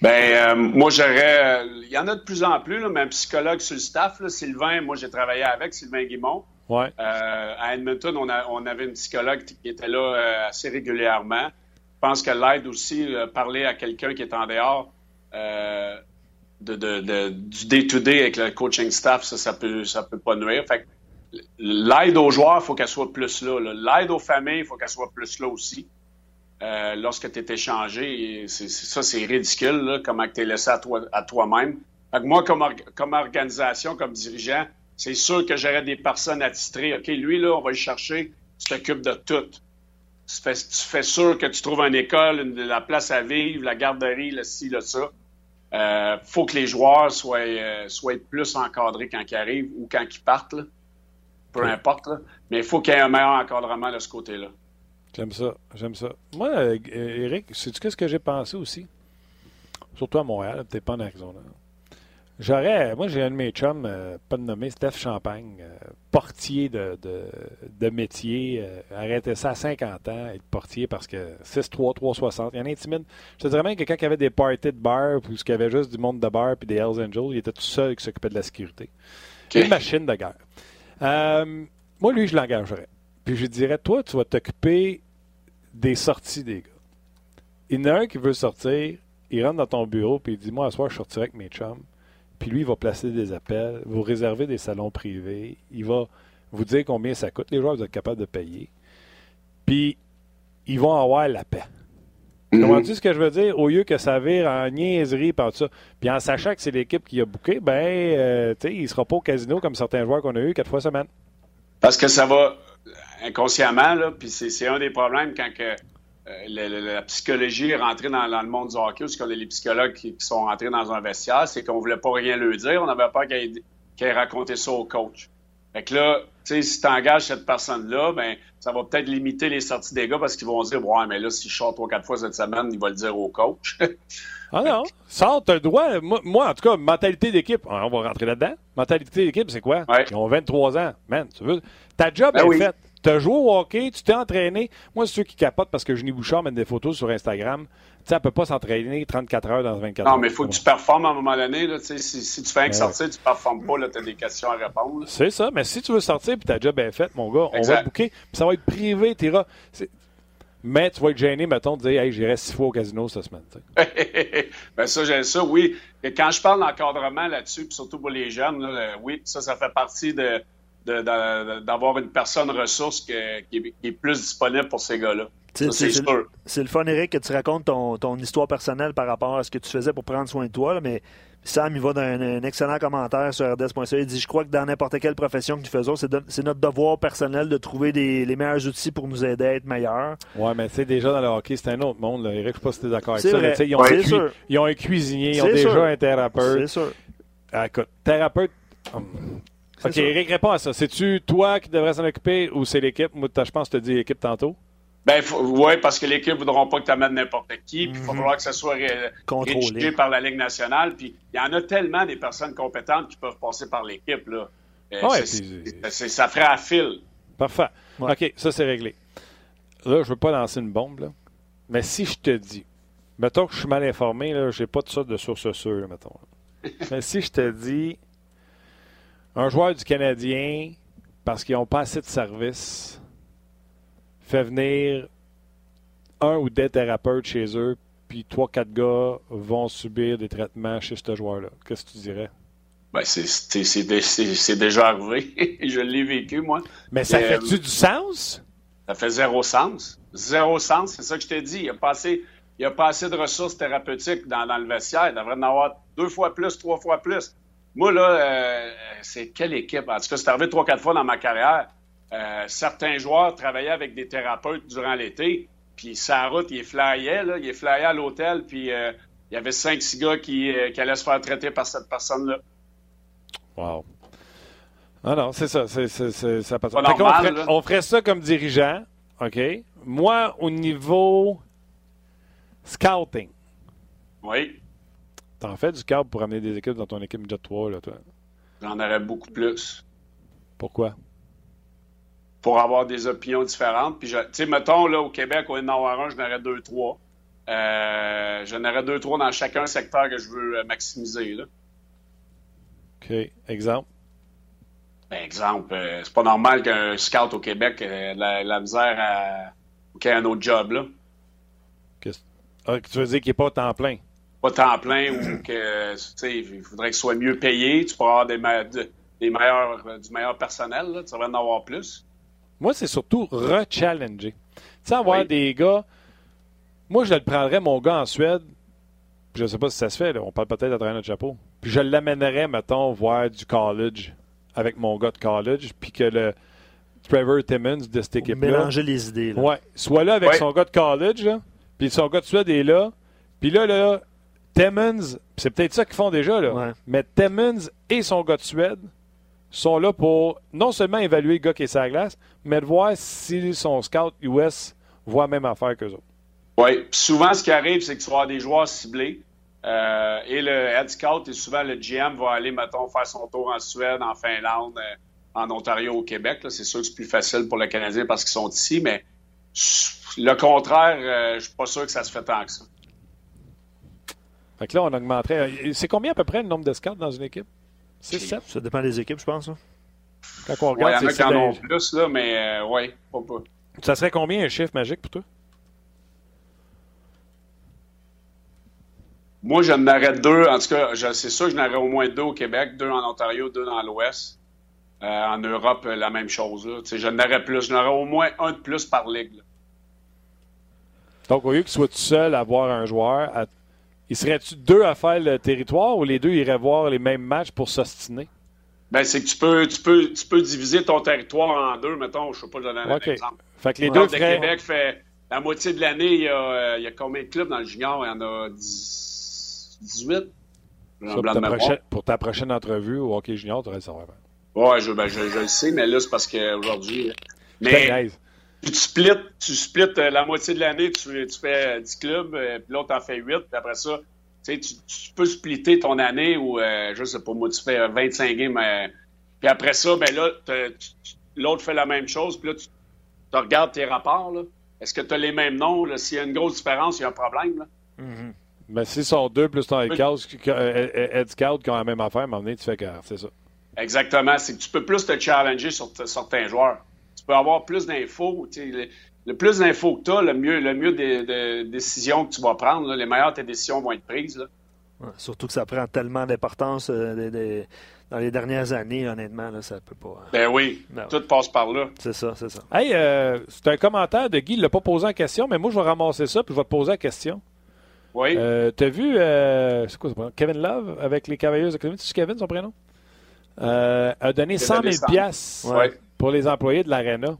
C: Ben, euh, moi, j'aurais. Il y en a de plus en plus, là, mais un psychologue sur le staff, là, Sylvain, moi, j'ai travaillé avec Sylvain Guimont.
A: Ouais.
C: Euh, à Edmonton, on, a, on, avait une psychologue qui était là euh, assez régulièrement. Je pense que l'aide aussi, parler à quelqu'un qui est en dehors de, de, de, du day-to-day avec le coaching staff, ça, ça peut, ça peut pas nuire. Fait l'aide aux joueurs, il faut qu'elle soit plus là. là. L'aide aux familles, il faut qu'elle soit plus là aussi. Euh, lorsque tu es échangé. Ça, c'est ridicule, là, comment tu es laissé à, toi, à toi-même. moi, comme, comme organisation, comme dirigeant, c'est sûr que j'aurais des personnes attitrées. OK, lui, là, on va le chercher, tu t'occupes de tout. Tu fais, tu fais sûr que tu trouves une école, une, la place à vivre, la garderie, le ci, le ça. Euh, faut que les joueurs soient, euh, soient plus encadrés quand ils arrivent ou quand ils partent. Peu importe. Mais il faut qu'il y ait un meilleur encadrement de ce côté-là.
A: J'aime ça, j'aime ça. Moi, euh, Eric, sais-tu qu'est-ce que j'ai pensé aussi? Surtout à Montréal, peut-être pas en Arizona. J'aurais, moi j'ai un de mes chums, euh, pas de nommer, Steph Champagne, euh, portier de, de, métier, arrêtait ça à 50 ans, être portier parce que 6'3, 3'60, il y en a intimide. Je te dirais même que quand il y avait des parties de bar, ou qu'il y avait juste du monde de bar puis des Hells Angels, il était tout seul qui s'occupait de la sécurité. Une machine de guerre. moi, lui, je l'engagerais. Puis je dirais, toi, tu vas t'occuper des sorties des gars. Il y en a un qui veut sortir, il rentre dans ton bureau, puis il dit Moi, à soir, je sortirai avec mes chums. Puis lui, il va placer des appels, vous réserver des salons privés, il va vous dire combien ça coûte. Les joueurs, vous êtes capables de payer. Puis, ils vont avoir la paix. Mm -hmm. tu ce que je veux dire? Au lieu que ça vire en niaiserie par ça. Puis en sachant que c'est l'équipe qui a bouqué, ben, euh, tu sais, il ne sera pas au casino comme certains joueurs qu'on a eu quatre fois semaine.
C: Parce que ça va, inconsciemment, là, puis c'est un des problèmes quand que, euh, la, psychologie est rentrée dans, le monde du hockey, parce que les psychologues qui, sont rentrés dans un vestiaire, c'est qu'on voulait pas rien lui dire, on n'avait pas qu'à qu raconter ça au coach. Fait que là, tu sais, si tu engages cette personne-là, ben, ça va peut-être limiter les sorties des gars parce qu'ils vont dire, ouais, mais là, si je sors trois, quatre fois cette semaine, il va le dire au coach.
A: ah non, sors, t'as le droit. Moi, en tout cas, mentalité d'équipe, on va rentrer là-dedans. Mentalité d'équipe, c'est quoi? Ils ont 23 ans. Man, tu veux, ta job ben est faite. Tu as joué au hockey, tu t'es entraîné. Moi, c'est ceux qui capotent parce que Junie Bouchard met des photos sur Instagram. Tu sais, elle peut pas s'entraîner 34 heures dans 24 heures.
C: Non, mais il faut que tu performes à un moment donné. Là, si, si tu fais un que sortir, tu ne performes pas, tu as des questions à répondre.
A: C'est ça, mais si tu veux sortir et ta job est faite, mon gars, on va te booker. ça va être privé, tu Mais tu vas être gêné, mettons, de dire Hey, j'irai six fois au casino cette semaine.
C: ben ça, j'ai ça, oui. Et quand je parle d'encadrement là-dessus, puis surtout pour les jeunes, oui, ça, ça fait partie de d'avoir une personne ressource qui, est, plus disponible pour ces gars-là. C'est
B: le fun, Eric, que tu racontes ton, histoire personnelle par rapport à ce que tu faisais pour prendre soin de toi, mais Sam, il va d'un excellent commentaire sur RDS.ca. Il dit Je crois que dans n'importe quelle profession que nous faisons, c'est notre devoir personnel de trouver les meilleurs outils pour nous aider à être meilleurs.
A: Oui, mais tu sais, déjà dans le hockey, c'est un autre monde. Là. Eric, je ne sais pas si tu es d'accord avec ça.
B: Vrai.
A: ils, ont un ils, ont un cuisinier, ils ont déjà un thérapeute.
B: C'est sûr.
A: Ah, écoute, thérapeute. OK, Eric, réponds à ça. C'est-tu toi qui devrais s'en occuper ou c'est l'équipe? Moi, je pense que tu as dit l'équipe tantôt.
C: Ben, oui, parce que l'équipe ne voudront pas que tu amènes n'importe qui. Puis il va mhm. falloir que ça soit contrôlé par la Ligue nationale. Puis il y en a tellement des personnes compétentes qui peuvent passer par l'équipe. là.
A: Euh, ouais,
C: ça ferait à fil.
A: Parfait. OK, ça, c'est réglé. Là, je veux pas lancer une bombe, là. Mais si je te dis, mettons que je suis mal informé, là, j'ai pas de ça de source sûre, mettons. Mais si je te dis, un joueur du Canadien, parce qu'ils n'ont pas assez de services, fait venir un ou des thérapeutes chez eux, puis trois, quatre gars vont subir des traitements chez ce joueur-là. Qu'est-ce que tu dirais?
C: Ben, c'est déjà arrivé. Je l'ai vécu, moi.
A: Mais ça euh, fait-tu du sens?
C: Ça fait zéro sens. Zéro sens, c'est ça que je t'ai dit. Il n'y a, pas assez, a pas assez de ressources thérapeutiques dans, le vestiaire. Il devrait en avoir deux fois plus, trois fois plus. Moi, là, euh, c'est quelle équipe? En tout cas, c'est arrivé trois, quatre fois dans ma carrière. Euh, certains joueurs travaillaient avec des thérapeutes durant l'été, puis sa route, il flyait, là, il flyait à l'hôtel, puis euh, il y avait cinq, six gars qui, qui, allaient se faire traiter par cette personne-là.
A: Wow. Ah non, c'est ça. C'est, ça passe. on, ferait, on, ferait, ça comme dirigeant, OK? Moi, au niveau scouting.
C: Oui.
A: T'en fais du scout pour amener des équipes dans ton équipe de 3, là, toi?
C: J'en aurais beaucoup plus.
A: Pourquoi?
C: pour avoir des opinions différentes. Puis, tu sais, mettons, là, au Québec, au NR1, j'en aurais deux, trois. Euh, j'en aurais deux, trois dans chacun secteur que je veux euh, maximiser. Là.
A: OK. Exemple?
C: Ben, exemple, euh, c'est pas normal qu'un scout au Québec ait la, misère à. qu'il ait un autre job, là.
A: Ah, tu veux dire qu'il n'est pas temps plein?
C: Pas temps plein ou que, tu sais, il faudrait qu'il soit mieux payé. Tu pourras avoir des, des meilleurs, du meilleur personnel, là. Tu devrais en avoir plus.
A: Moi, c'est surtout rechallenger. Tu sais, avoir des gars. Moi, je le prendrais, mon gars en Suède. Je ne sais pas si ça se fait, on parle peut-être de travers notre chapeau. Puis je l'amènerais, mettons, voir du college avec mon gars de college. Puis que le Trevor Timmons de cette équipe-là.
B: Mélanger les idées. Là.
A: Ouais. Soit là avec son gars de college, puis son gars de Suède est là. Puis là, là, Timmons, c'est peut-être ça qu'ils font déjà, là. Mais Timmons et son gars de Suède sont là pour non seulement évaluer le gars qui est sur la glace, mais de voir si son scout US voit la même affaire qu'eux autres.
C: Oui, souvent ce qui arrive, c'est que tu vas avoir des joueurs ciblés. Euh, et le head scout, et souvent le GM va aller, mettons, faire son tour en Suède, en Finlande, euh, en Ontario, au Québec. C'est sûr que c'est plus facile pour le Canadien parce qu'ils sont ici, mais le contraire, euh, je suis pas sûr que ça se fait tant que ça.
A: Fait que là, on augmenterait. C'est combien à peu près le nombre de scouts dans une équipe?
B: C'est Ça dépend des équipes, je pense. Hein.
A: Quand on regarde,
C: ouais, il y en a qui en ont plus, là, mais euh, ouais, pas, pas.
A: Ça serait combien un chiffre magique pour toi?
C: Moi, j'en aurais deux. En tout cas, c'est sûr que j'en aurais au moins deux au Québec, deux en Ontario, deux dans l'Ouest. Euh, en Europe, la même chose. J'en aurais plus. J'en aurais au moins un de plus par ligue.
A: Donc, au lieu que tu sois tout seul à voir un joueur, à il serait-tu deux à faire le territoire ou les deux iraient voir les mêmes matchs pour s'ostiner?
C: Ben, c'est que tu peux, tu, peux, tu peux diviser ton territoire en deux, mettons, je ne sais pas donner un exemple.
A: Fait que les deux feraient...
C: Québec fait la moitié de l'année, il y, a, euh, il y a combien de clubs dans le junior? Il y en a 10, 18?
A: pour, ta prochaine, pour, ta prochaine, entrevue au hockey junior, tu aurais le savoir.
C: Oui, je, ben, je, je, le sais, mais là, c'est parce qu'aujourd'hui... Mais tu splits, tu splits euh, la moitié de l'année, tu, tu, fais 10 clubs, euh, puis l'autre en fait 8, puis après ça, tu, tu peux splitter ton année ou, euh, je sais pas moi, tu fais 25 games, puis après ça, ben là, l'autre fait la même chose, puis là, tu, regardes tes rapports. Est-ce que tu as les mêmes noms? S'il y a une grosse différence, il y a un problème. Là.
A: Mm-hmm. Ben, si sont deux plus ton head scout qui ont la même affaire, à un moment donné, tu fais que c'est ça.
C: Exactement. C'est que tu peux plus te challenger sur certains joueurs tu peux avoir plus d'infos. Le, plus d'infos que tu as, le mieux, le mieux des, décisions que tu vas prendre, les meilleures tes décisions vont être prises.
B: surtout que ça prend tellement d'importance euh, dans les dernières années, honnêtement, là, ça peut pas.
C: Ben oui, ben tout passe par là.
B: C'est ça, c'est ça.
A: Hey, euh, c'est un commentaire de Guy, il l'a pas posé en question, mais moi je vais ramasser ça puis je vais te poser la question.
C: Oui.
A: Euh, T'as vu, euh, c'est quoi son prénom? Kevin Love avec les Cavaliers de Cleveland? C'est Kevin son prénom? Euh, a donné 100 000 piastres
C: Ouais.
A: Pour les employés de l'Arena.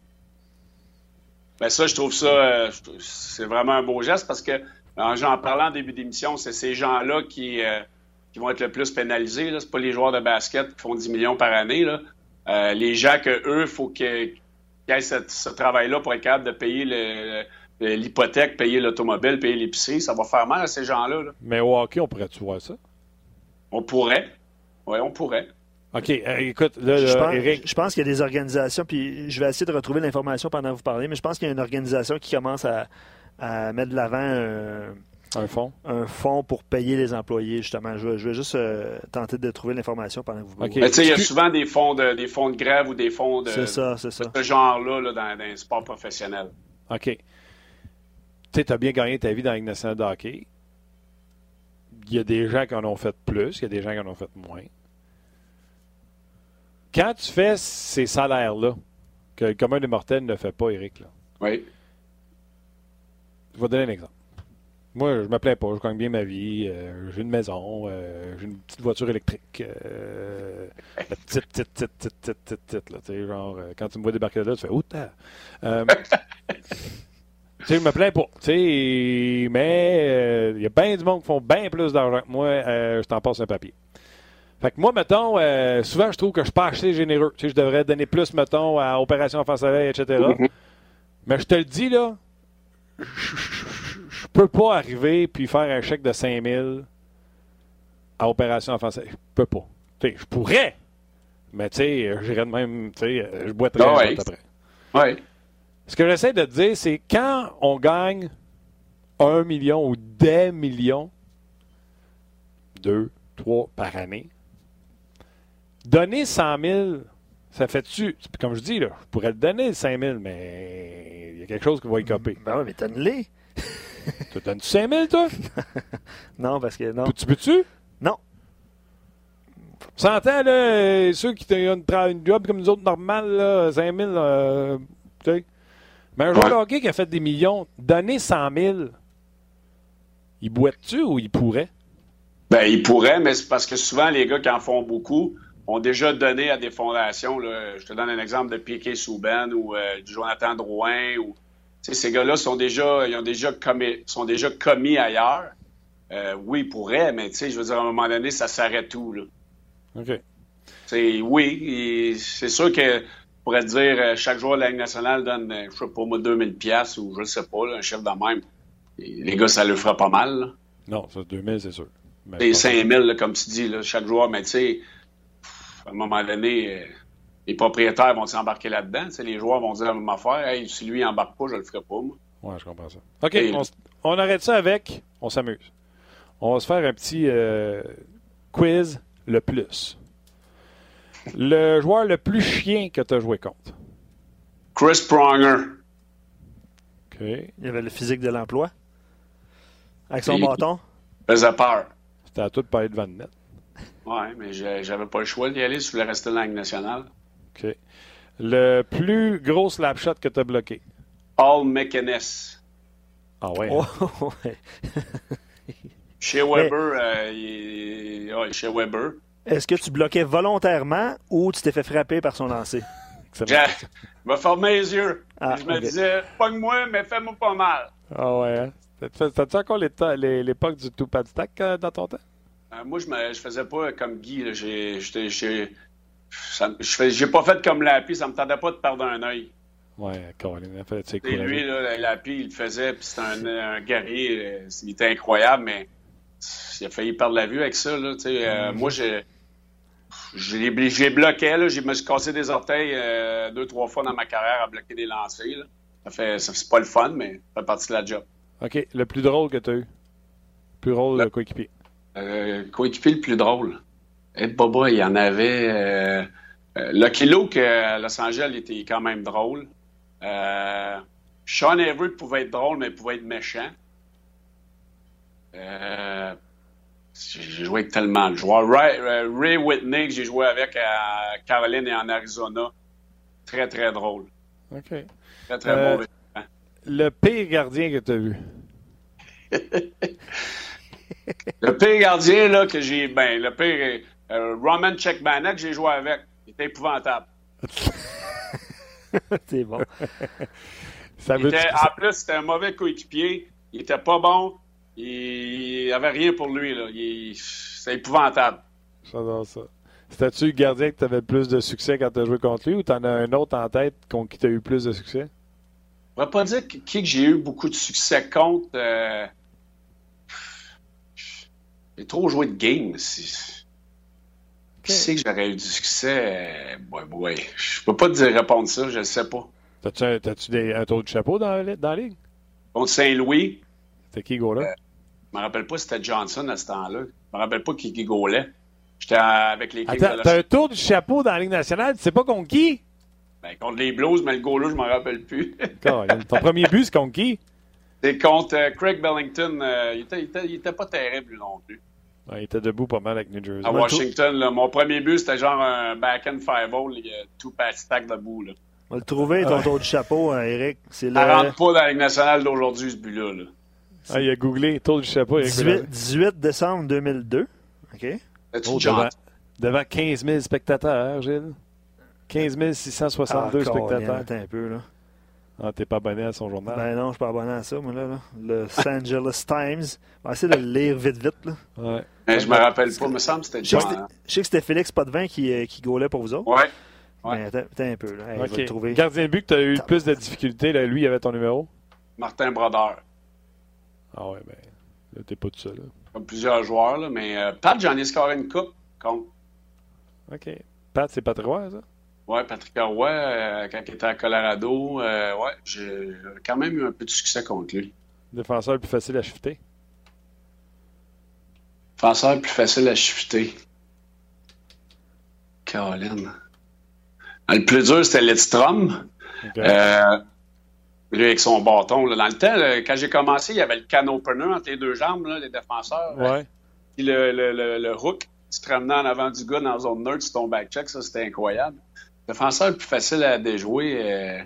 C: Ben ça, je trouve ça, euh, c'est vraiment un beau geste parce que, en, j'en parlais en début d'émission, c'est ces gens-là qui, euh, qui vont être le plus pénalisés. Ce pas les joueurs de basket qui font 10 millions par année. Là. Euh, les gens que eux, il faut qu'ils aient cette- ce travail-là pour être capable de payer l'hypothèque, payer l'automobile, payer l'épicerie. Ça va faire mal à ces gens-là. là.
A: Mais au hockey, on pourrait-tu voir ça?
C: On pourrait. Oui, on pourrait.
A: OK, euh, écoute, là,
B: Je pense,
A: Eric,
B: je pense qu'il y a des organisations, puis je vais essayer de retrouver l'information pendant que vous parlez, mais je pense qu'il y a une organisation qui commence à, à mettre de l'avant un,
A: un fond.
B: un fonds pour payer les employés, justement. Je vais, je vais juste euh, tenter de trouver l'information pendant que vous
A: OK.
C: Mais tu sais, il y a souvent des fonds de, des fonds de grève ou des fonds de,
B: C'est ça, c'est ça.
C: de ce genre-là là, dans, dans les sports professionnels.
A: OK. Tu sais, tu as bien gagné ta vie dans la Ligue nationale de hockey. Il y a des gens qui en ont fait plus, il y a des gens qui en ont fait moins. Quand tu fais ces salaires-là, que le commun des mortels ne fait pas, Eric, là,
C: Oui.
A: je vais te donner un exemple. Moi, je me plains pas, je gagne bien ma vie, euh, j'ai une maison, euh, j'ai une petite voiture électrique. euh, la petite, petite, petite, petite, petite, petite, petite, là, tu sais, genre, quand tu me vois débarquer de là, tu fais « Oh, Tu sais, je me plains pas. Tu sais, mais il y a bien du monde qui font bien plus d'argent que moi. euh, je t'en passe un papier. Fait que moi, mettons, euh, souvent, je trouve que je suis pas assez généreux. Tu sais, je devrais donner plus, mettons, à Opération Enfant Soleil, etc. Mais je te le dis, là, je- peux pas arriver puis faire un chèque de 5000 à Opération Soleil. Je peux pas. Tu sais, je pourrais, mais tu sais, j'irais de même, tu sais, je boiterais un
C: ouais.
A: après.
C: Oui.
A: Ce que j'essaie de te dire, c'est quand on gagne un million ou des millions, deux, trois par année, donner 100 000, ça fait-tu, comme je dis, là, je pourrais te donner le 5 000, mais il y a quelque chose qui va y coper.
B: Ben oui, mais donne-les.
A: Tu donnes-tu 5 000, toi?
B: Non, parce que non.
A: Tu peux-tu?
B: Non.
A: S'entend, là, euh, ceux qui ont une, job comme nous autres normales, là, 5 000, euh, tu sais. Mais un joueur de hockey qui a fait des millions, donner 100 000, il boite-tu ou il pourrait?
C: Ben, ils pourraient, mais c'est parce que souvent, les gars qui en font beaucoup ont déjà donné à des fondations. Là. Je te donne un exemple de Piquet Souban ou euh, du Jonathan Drouin. Ou, ces gars-là sont déjà, ils ont déjà commis, sont déjà commis ailleurs. Euh, oui, ils pourraient, mais tu sais, je veux dire, à un moment donné, ça s'arrête tout. Là.
A: OK.
C: Oui, c'est sûr que pourrait dire euh, chaque joueur de la Ligue nationale donne, je sais pas moi, 2000 pièces ou je ne sais pas, là, un chef de même. Et les gars, ça le fera pas mal. là.
A: Non, ça, 2000, c'est sûr.
C: Les
A: pas-
C: 5000, là, comme tu dis, là, chaque joueur, mais tu sais, à un moment donné, euh, les propriétaires vont s'embarquer là-dedans. Les joueurs vont dire la même affaire. Hey, si lui embarque pas, je le ferai pas, moi.
A: Ouais, je comprends ça. OK,
C: Et-
A: on, arrête ça avec. On s'amuse. On va se faire un petit euh, quiz le plus. Le joueur le plus chien que tu as joué contre.
C: Chris Pronger.
A: OK.
B: Il y avait le physique de l'emploi. Avec son
C: Et-
B: bâton.
C: faisait peur.
A: C'était à tout de parler de Van Net.
C: Ouais, mais j'avais pas le choix d'y aller si je voulais rester dans la Ligue nationale.
A: OK. Le plus gros slap shot que tu as bloqué?
C: Paul McInnes.
A: Ah ouais.
B: Oh, ouais.
C: Chez Weber, euh, il- ouais, chez Weber.
B: Est-ce que tu bloquais volontairement ou tu t'es fait frapper par son lancer?
C: J'ai- Il m'a fermé les yeux.
B: Ah,
C: je me disais, pogne-moi, mais fais-moi pas mal.
A: Ah ouais. hein? T'as- T'as-tu encore les temps- les- l'époque du two pad stack euh, dans ton temps?
C: Euh, moi, je je faisais pas comme Guy. J'ai, je pas fait comme Lapi. Ça me tardait pas de perdre un œil.
A: Ouais, Colin, il a fait c'est
C: lui, là, Lapi, il le faisait, puis c'était un, un guerrier. euh, Il était incroyable, mais il a failli perdre la vue avec ça. Là. Euh, Moi, j'ai, j'ai, j'ai bloqué. Là, je me suis cassé des orteils euh, deux, trois fois dans ma carrière à bloquer des lancers. Là. Ça fait, c'est pas le fun, mais ça fait partie de la job.
A: OK, le plus drôle que tu as eu. Plus drôle
C: Le-
A: de coéquipier.
C: Euh, coéquipier le plus drôle. Eh, Boba, il y en avait. Euh, Luke euh, à Los Angeles était quand même drôle. Euh, Sean Everett pouvait être drôle, mais il pouvait être méchant. Euh, j'ai joué avec tellement de joueurs. Ray, euh, Ray Whitney, que j'ai joué avec à Caroline et en Arizona. Très, très drôle.
A: OK.
C: Très, très
A: Euh,
C: bon.
A: Le pire gardien que tu as vu?
C: le pire gardien là, que j'ai. Ben, le pire. Euh, Roman Checkbanek, j'ai joué avec. Il était épouvantable.
B: C'est bon.
C: Ça veut était, en plus, c'était un mauvais coéquipier. Il était pas bon. Il n'y avait rien pour lui. Là. C'est épouvantable.
A: J'adore ça. C'était-tu le gardien que tu avais plus de succès quand tu as joué contre lui ou tu en as un autre en tête qui tu as eu plus de succès?
C: Je ne vais pas dire qui que j'ai eu beaucoup de succès contre. Euh... J'ai trop joué de game. Qui c'est que j'aurais eu du succès? Ouais, ouais. Je peux pas te dire répondre ça, je ne sais pas.
A: T'as-tu un, as un tour de chapeau dans, dans la ligue?
C: Contre Saint-Louis.
A: C'était qui, go là? Euh,
C: je me rappelle pas si c'était Johnson à ce temps-là. Je me rappelle pas qui, qui gaulait. J'étais avec les
A: Attends, t'as un tour du chapeau dans la Ligue nationale, tu sais pas contre qui?
C: Ben, contre les Blues, mais le goal je m'en rappelle plus.
A: Ton premier but, c'est contre qui?
C: C'est contre euh, Craig Bellington. Euh, il, était, il, était, il, était, pas terrible, lui non plus.
A: Il était debout pas mal avec New Jersey.
C: À Washington, là, mon premier but, c'était genre un back-end 5-0, tout pass stack debout. Là.
B: On va le trouver, ton tour du chapeau, hein, Eric.
C: C'est le... Ça rentre pas dans la Ligue nationale d'aujourd'hui, ce but-là. Là.
A: Ah, il a googlé tour du chapeau.
B: 18, 18 décembre 2002. OK.
A: Oh, devant, devant 15 000 spectateurs, Gilles. 15 662 ah, spectateurs.
B: Attends un peu, là.
A: Ah, t'es pas abonné à son journal?
B: Ben non, je suis pas abonné à ça, moi, là. Le Los Angeles Times. On va essayer de le lire vite, vite, là.
A: Ouais.
C: Mais je me rappelle pas, il me semble que c'était
B: John. Je sais que c'était Félix Potvin qui, euh, qui gaulait pour vous autres.
C: Ouais.
B: ouais. Mais attends, un peu, là. Hey, okay. trouver.
A: Gardien de but que tu as eu le plus de difficultés, là, lui, il avait ton numéro?
C: Martin Brodeur.
A: Ah ouais, ben, là, t'es pas tout seul, là.
C: Comme plusieurs joueurs, là, mais euh, Pat, j'en ai scoré une coupe, contre.
A: OK. Pat, c'est Patrick Roy, ça?
C: Oui, Patrick Roy, euh, quand il était à Colorado, euh, ouais, j'ai quand même eu un peu de succès contre lui.
A: Défenseur le plus facile à shifter?
C: Défenseur le plus facile à shifter. Caroline. Ah, le plus dur, c'était Lidstrom. Euh, lui, avec son bâton. Là. Dans le temps, quand j'ai commencé, il y avait le can opener entre les deux jambes, là, les défenseurs.
A: Ouais.
C: Puis le, le, le, le, hook, tu te ramenais en avant du gars dans la zone neutre, tu ton back check, ça, c'était incroyable défenseur le plus facile à déjouer, euh,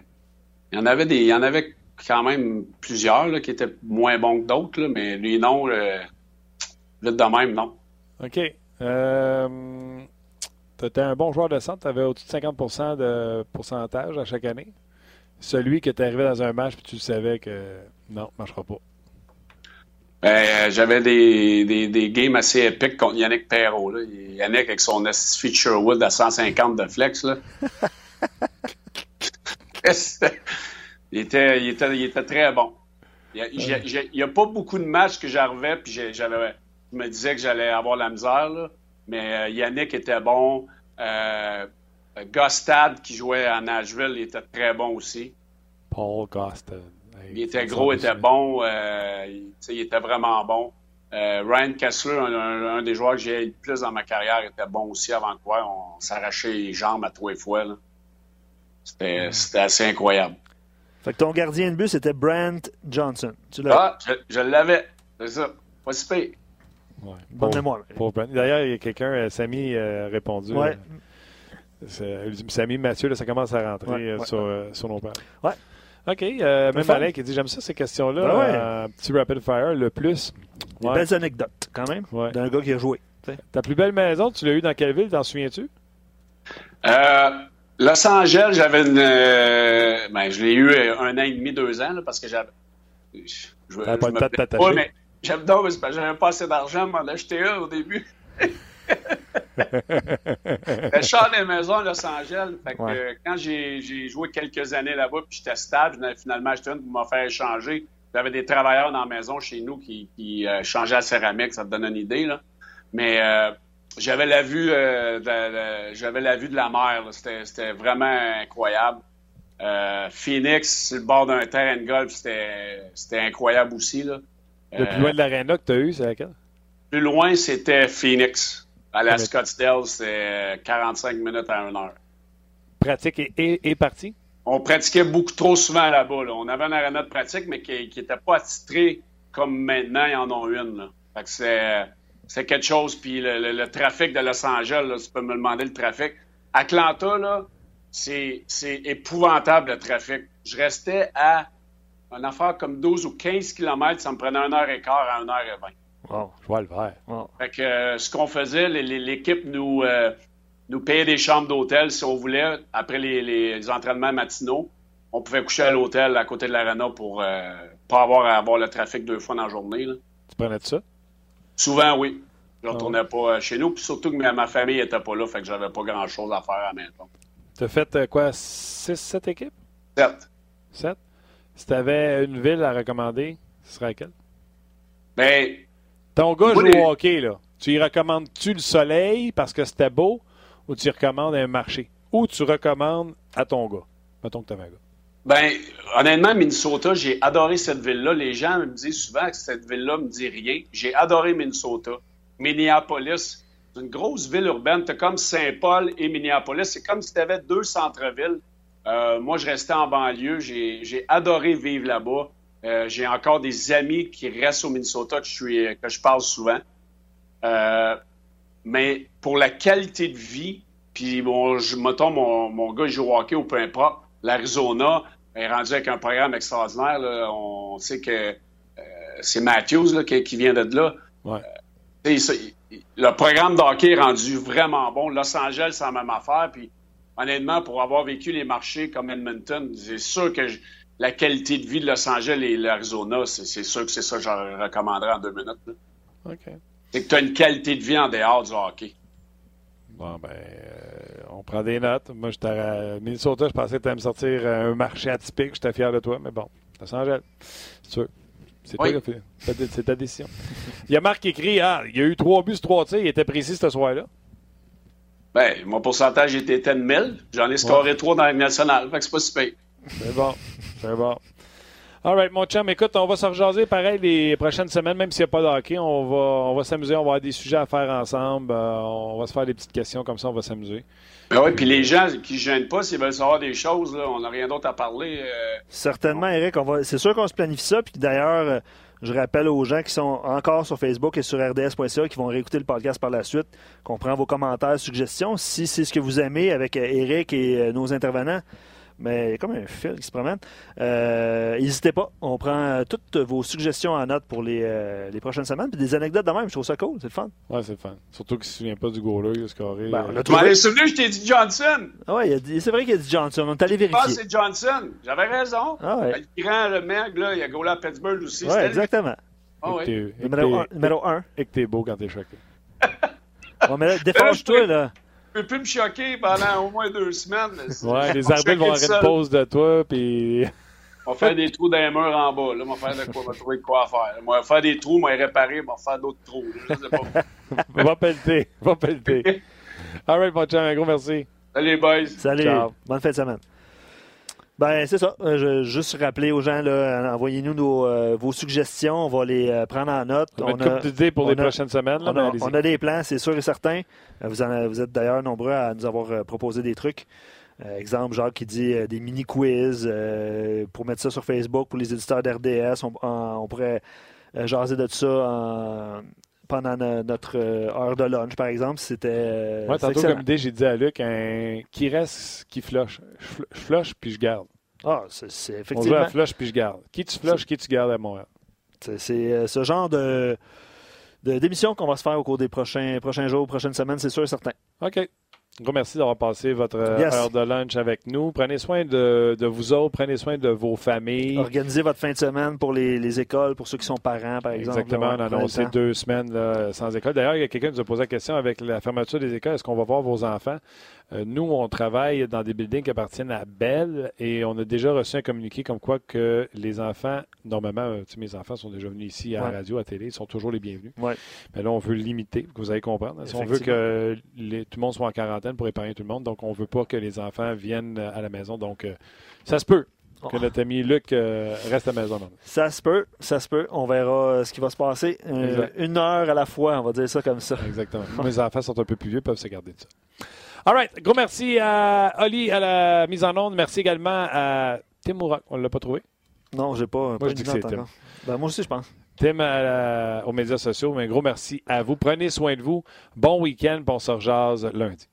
C: il y en avait des, il y en avait quand même plusieurs là, qui étaient moins bons que d'autres, mais lui non, euh, vite de même non.
A: Ok. Euh, tu étais un bon joueur de centre, tu avais au-dessus de 50% de pourcentage à chaque année. Celui qui était arrivé dans un match puis tu savais que non, ne marchera pas.
C: Euh, j'avais des, des, des, games assez épiques contre Yannick Perrault. Là. Yannick avec son feature wood à 150 de flex. Là. il, était, il, était, il était très bon. Il n'y a, pas beaucoup de matchs que j'arrivais puis j'avais, je me disais que j'allais avoir la misère. Là. Mais euh, Yannick était bon. Euh, Gostad qui jouait à Nashville, il était très bon aussi.
A: Paul Gostad.
C: Il était gros, il était bon, euh, il, était vraiment bon. Euh, Ryan Kessler, un, des joueurs que j'ai le plus dans ma carrière, était bon aussi avant quoi. On s'arrachait les jambes à trois fois. Mm. C'était assez incroyable.
B: Fait que ton gardien de but, c'était Brent Johnson.
C: ah, je, l'avais. C'est ça. Pas si pire.
A: Ouais, Bonne mémoire. D'ailleurs, il y a quelqu'un, euh, Samy, a répondu.
B: Ouais.
A: Samy Mathieu, là, ça commence à rentrer sur, sur nos pages.
B: Ouais.
A: OK. Euh, même Alain qui dit J'aime ça, ces questions-là. Un ah euh, petit rapid fire, le plus.
B: Des belles anecdotes, quand même, d'un gars qui a joué.
A: Ta plus belle maison, tu l'as eu dans quelle ville T'en souviens-tu?
C: Euh, Los Angeles, j'avais une. Euh, ben, je l'ai eu un an et demi, deux ans, là, parce que j'avais. Je,
A: je, pas de
C: mais j'avais pas assez d'argent pour m'en acheter un au début. je suis des maisons à Los Angeles. Fait que, quand j'ai joué quelques années là-bas, puis j'étais stable, finalement acheté une pour me faire échanger. J'avais des travailleurs dans la maison chez nous qui, qui euh, changeaient la céramique, ça te donne une idée. Là. Mais euh, j'avais la vue euh, de, j'avais la vue de la mer. C'était vraiment incroyable. Phoenix, sur le bord d'un terrain de golf, c'était incroyable aussi. Là.
A: Le plus loin de l'aréna que tu as eu, c'est laquelle?
C: Plus loin, c'était Phoenix. À la Scottsdale, c'est 45 minutes à 1 heure.
A: Pratique et, partie?
C: On pratiquait beaucoup trop souvent là-bas. On avait un arena de pratique, mais qui n'était pas attitré comme maintenant, ils en ont une. c'est quelque chose. Puis le, trafic de Los Angeles, tu peux me demander le trafic. Atlanta, là, c'est épouvantable le trafic. Je restais à une affaire comme 12 ou 15 km, ça me prenait 1 heure et quart à 1 heure et 20.
A: Wow, je vois le faire.
C: Fait que euh, ce qu'on faisait, l'équipe nous, euh, nous payait des chambres d'hôtel si on voulait, après les, entraînements matinaux. On pouvait coucher à l'hôtel à côté de l'arena pour euh, pas avoir à avoir le trafic deux fois dans la journée.
A: Tu prenais de ça?
C: Souvent, oui. Je ne ah retournais pas chez nous. Puis surtout que ma, famille n'était pas là, fait que j'avais pas grand-chose à faire à la maison.
A: Tu as fait quoi, 6-7 équipes?
C: 7.
A: 7? Si tu avais une ville à recommander, ce serait laquelle?
C: Ben,
A: ton gars joue au hockey, là. Tu y recommandes-tu le soleil parce que c'était beau ou tu y recommandes un marché? Ou tu recommandes à ton gars? Mettons que tu avais un gars.
C: Ben, honnêtement, Minnesota, j'ai adoré cette ville-là. Les gens me disent souvent que cette ville-là me dit rien. J'ai adoré Minnesota. Minneapolis, c'est une grosse ville urbaine. Tu comme Saint-Paul et Minneapolis. C'est comme si tu avais deux centres-villes. Euh, moi, je restais en banlieue. J'ai adoré vivre là-bas. Euh, j'ai encore des amis qui restent au Minnesota que je, suis, que je parle souvent. Euh, mais pour la qualité de vie, puis bon, je, mettons, mon, mon gars joue au hockey ou peu importe, l'Arizona est rendu avec un programme extraordinaire. On sait que euh, c'est Matthews qui, vient de là. le programme de hockey est rendu vraiment bon. Los Angeles, c'est la même affaire. Puis honnêtement, pour avoir vécu les marchés comme Edmonton, c'est sûr que je, la qualité de vie de Los Angeles et l'Arizona, c'est sûr que c'est ça que je recommanderais en deux minutes.
A: OK.
C: C'est que tu as une qualité de vie en dehors du hockey.
A: Bon, ben, euh, on prend des notes. Moi, j'étais à Minnesota, je pensais que tu allais me sortir un marché atypique. J'étais fier de toi, mais bon, Los Angeles, c'est sûr. C'est toi qui C'est ta décision. il y a Marc qui écrit Ah, il y a eu trois buts, trois tirs. Il était précis ce soir-là.
C: Ben, mon pourcentage était 10 000. J'en ai scoré trois dans la nationale. Fait que c'est pas super.
A: C'est bon. C'est bon. All right, mon chum, écoute, on va se rejaser pareil les prochaines semaines, même s'il n'y a pas de hockey. On va, on va s'amuser, on va avoir des sujets à faire ensemble. Euh, on va se faire des petites questions, comme ça, on va s'amuser.
C: Ben oui, puis les gens qui ne gênent pas, s'ils veulent savoir des choses, là, on n'a rien d'autre à parler. Euh.
B: Certainement, Eric. C'est sûr qu'on se planifie ça. Puis d'ailleurs, euh, je rappelle aux gens qui sont encore sur Facebook et sur rds.ca qui vont réécouter le podcast par la suite, qu'on prend vos commentaires, suggestions. Si c'est ce que vous aimez avec Eric et nos intervenants, mais il y a comme un fil qui se promène. Euh, n'hésitez pas, on prend euh, toutes vos suggestions en note pour les, euh, les prochaines semaines. Puis des anecdotes de même, je trouve ça cool, c'est le fun.
A: Ouais, c'est le fun. Surtout qu'il ne se souvient pas du goaler, il a scoré.
C: Ben, on trouvé... je t'ai dit Johnson.
B: Ah ouais, c'est vrai qu'il a dit Johnson. On est allé vérifier.
C: Ah, c'est Johnson. J'avais raison.
B: Ah ouais.
C: Le grand, le mec, là, il a goalé à Pittsburgh aussi.
B: Ouais, exactement.
C: Ah ouais.
B: Numéro 1.
A: Et que t'es beau quand t'es choqué.
B: bon, mais défense-toi, là
C: peux plus me choquer pendant au moins deux semaines.
A: Ouais, les arbitres vont arrêter de pause de toi, puis.
C: On va faire des trous dans les murs en bas. Là, on va faire de quoi, on va trouver de quoi faire. On va faire des trous, on va réparer, on va faire d'autres trous.
A: On va pelleter, va pelleter. All right, mon chum, un gros merci.
C: Salut, boys.
B: Salut. Bonne fin de semaine. Ben, c'est ça. Euh, je, juste rappeler aux gens, là, envoyez-nous euh, vos suggestions. On va les euh, prendre en note.
A: On, a une idées pour les prochaines semaines.
B: on, a, des plans, c'est sûr et certain. Vous, vous êtes d'ailleurs nombreux à nous avoir proposé des trucs. exemple, Jacques qui dit des mini-quiz pour mettre ça sur Facebook pour les éditeurs d'RDS. On, pourrait jaser de ça pendant notre heure de lunch, par exemple. C'était.
A: Moi, tantôt, comme idée, j'ai dit à Luc un... qui reste, qui flush. Je flush puis je garde.
B: Ah, c'est effectivement.
A: On joue à flush puis je garde. Qui tu flush, qui tu gardes à Montréal.
B: C'est euh, ce genre de d'émission qu'on va se faire au cours des prochains, prochains jours, prochaines semaines, c'est sûr et certain.
A: OK. Un gros merci d'avoir passé votre euh, heure de lunch avec nous. Prenez soin de, vous autres, prenez soin de vos familles.
B: Organisez votre fin de semaine pour les, écoles, pour ceux qui sont parents, par exemple.
A: Exactement, on a annoncé deux semaines sans école. D'ailleurs, il y a quelqu'un qui nous a posé la question avec la fermeture des écoles, est-ce qu'on va voir vos enfants? Euh, nous, on travaille dans des buildings qui appartiennent à Bell et on a déjà reçu un communiqué comme quoi que les enfants, normalement, euh, mes enfants sont déjà venus ici à la radio, à la télé, ils sont toujours les bienvenus. Mais là, on veut limiter, que vous allez comprendre. Si on veut que tout le monde soit en quarantaine pour épargner tout le monde, donc on ne veut pas que les enfants viennent à la maison. Donc, euh, ça se peut que notre ami Luc reste à la maison.
B: Ça se peut, ça se peut. On verra ce qui va se passer. une heure à la fois, on va dire ça comme ça.
A: Exactement. Mes enfants sont un peu plus vieux, peuvent se garder de ça. All right. Gros merci à Oli à la mise en onde. Merci également à Tim Mourak. On ne l'a pas trouvé?
B: Non, j'ai pas.
A: Moi, je dis que c'est Tim.
B: Ben, moi aussi, je pense.
A: Tim aux médias sociaux. Mais gros merci à vous. Prenez soin de vous. Bon week-end. Bon se lundi.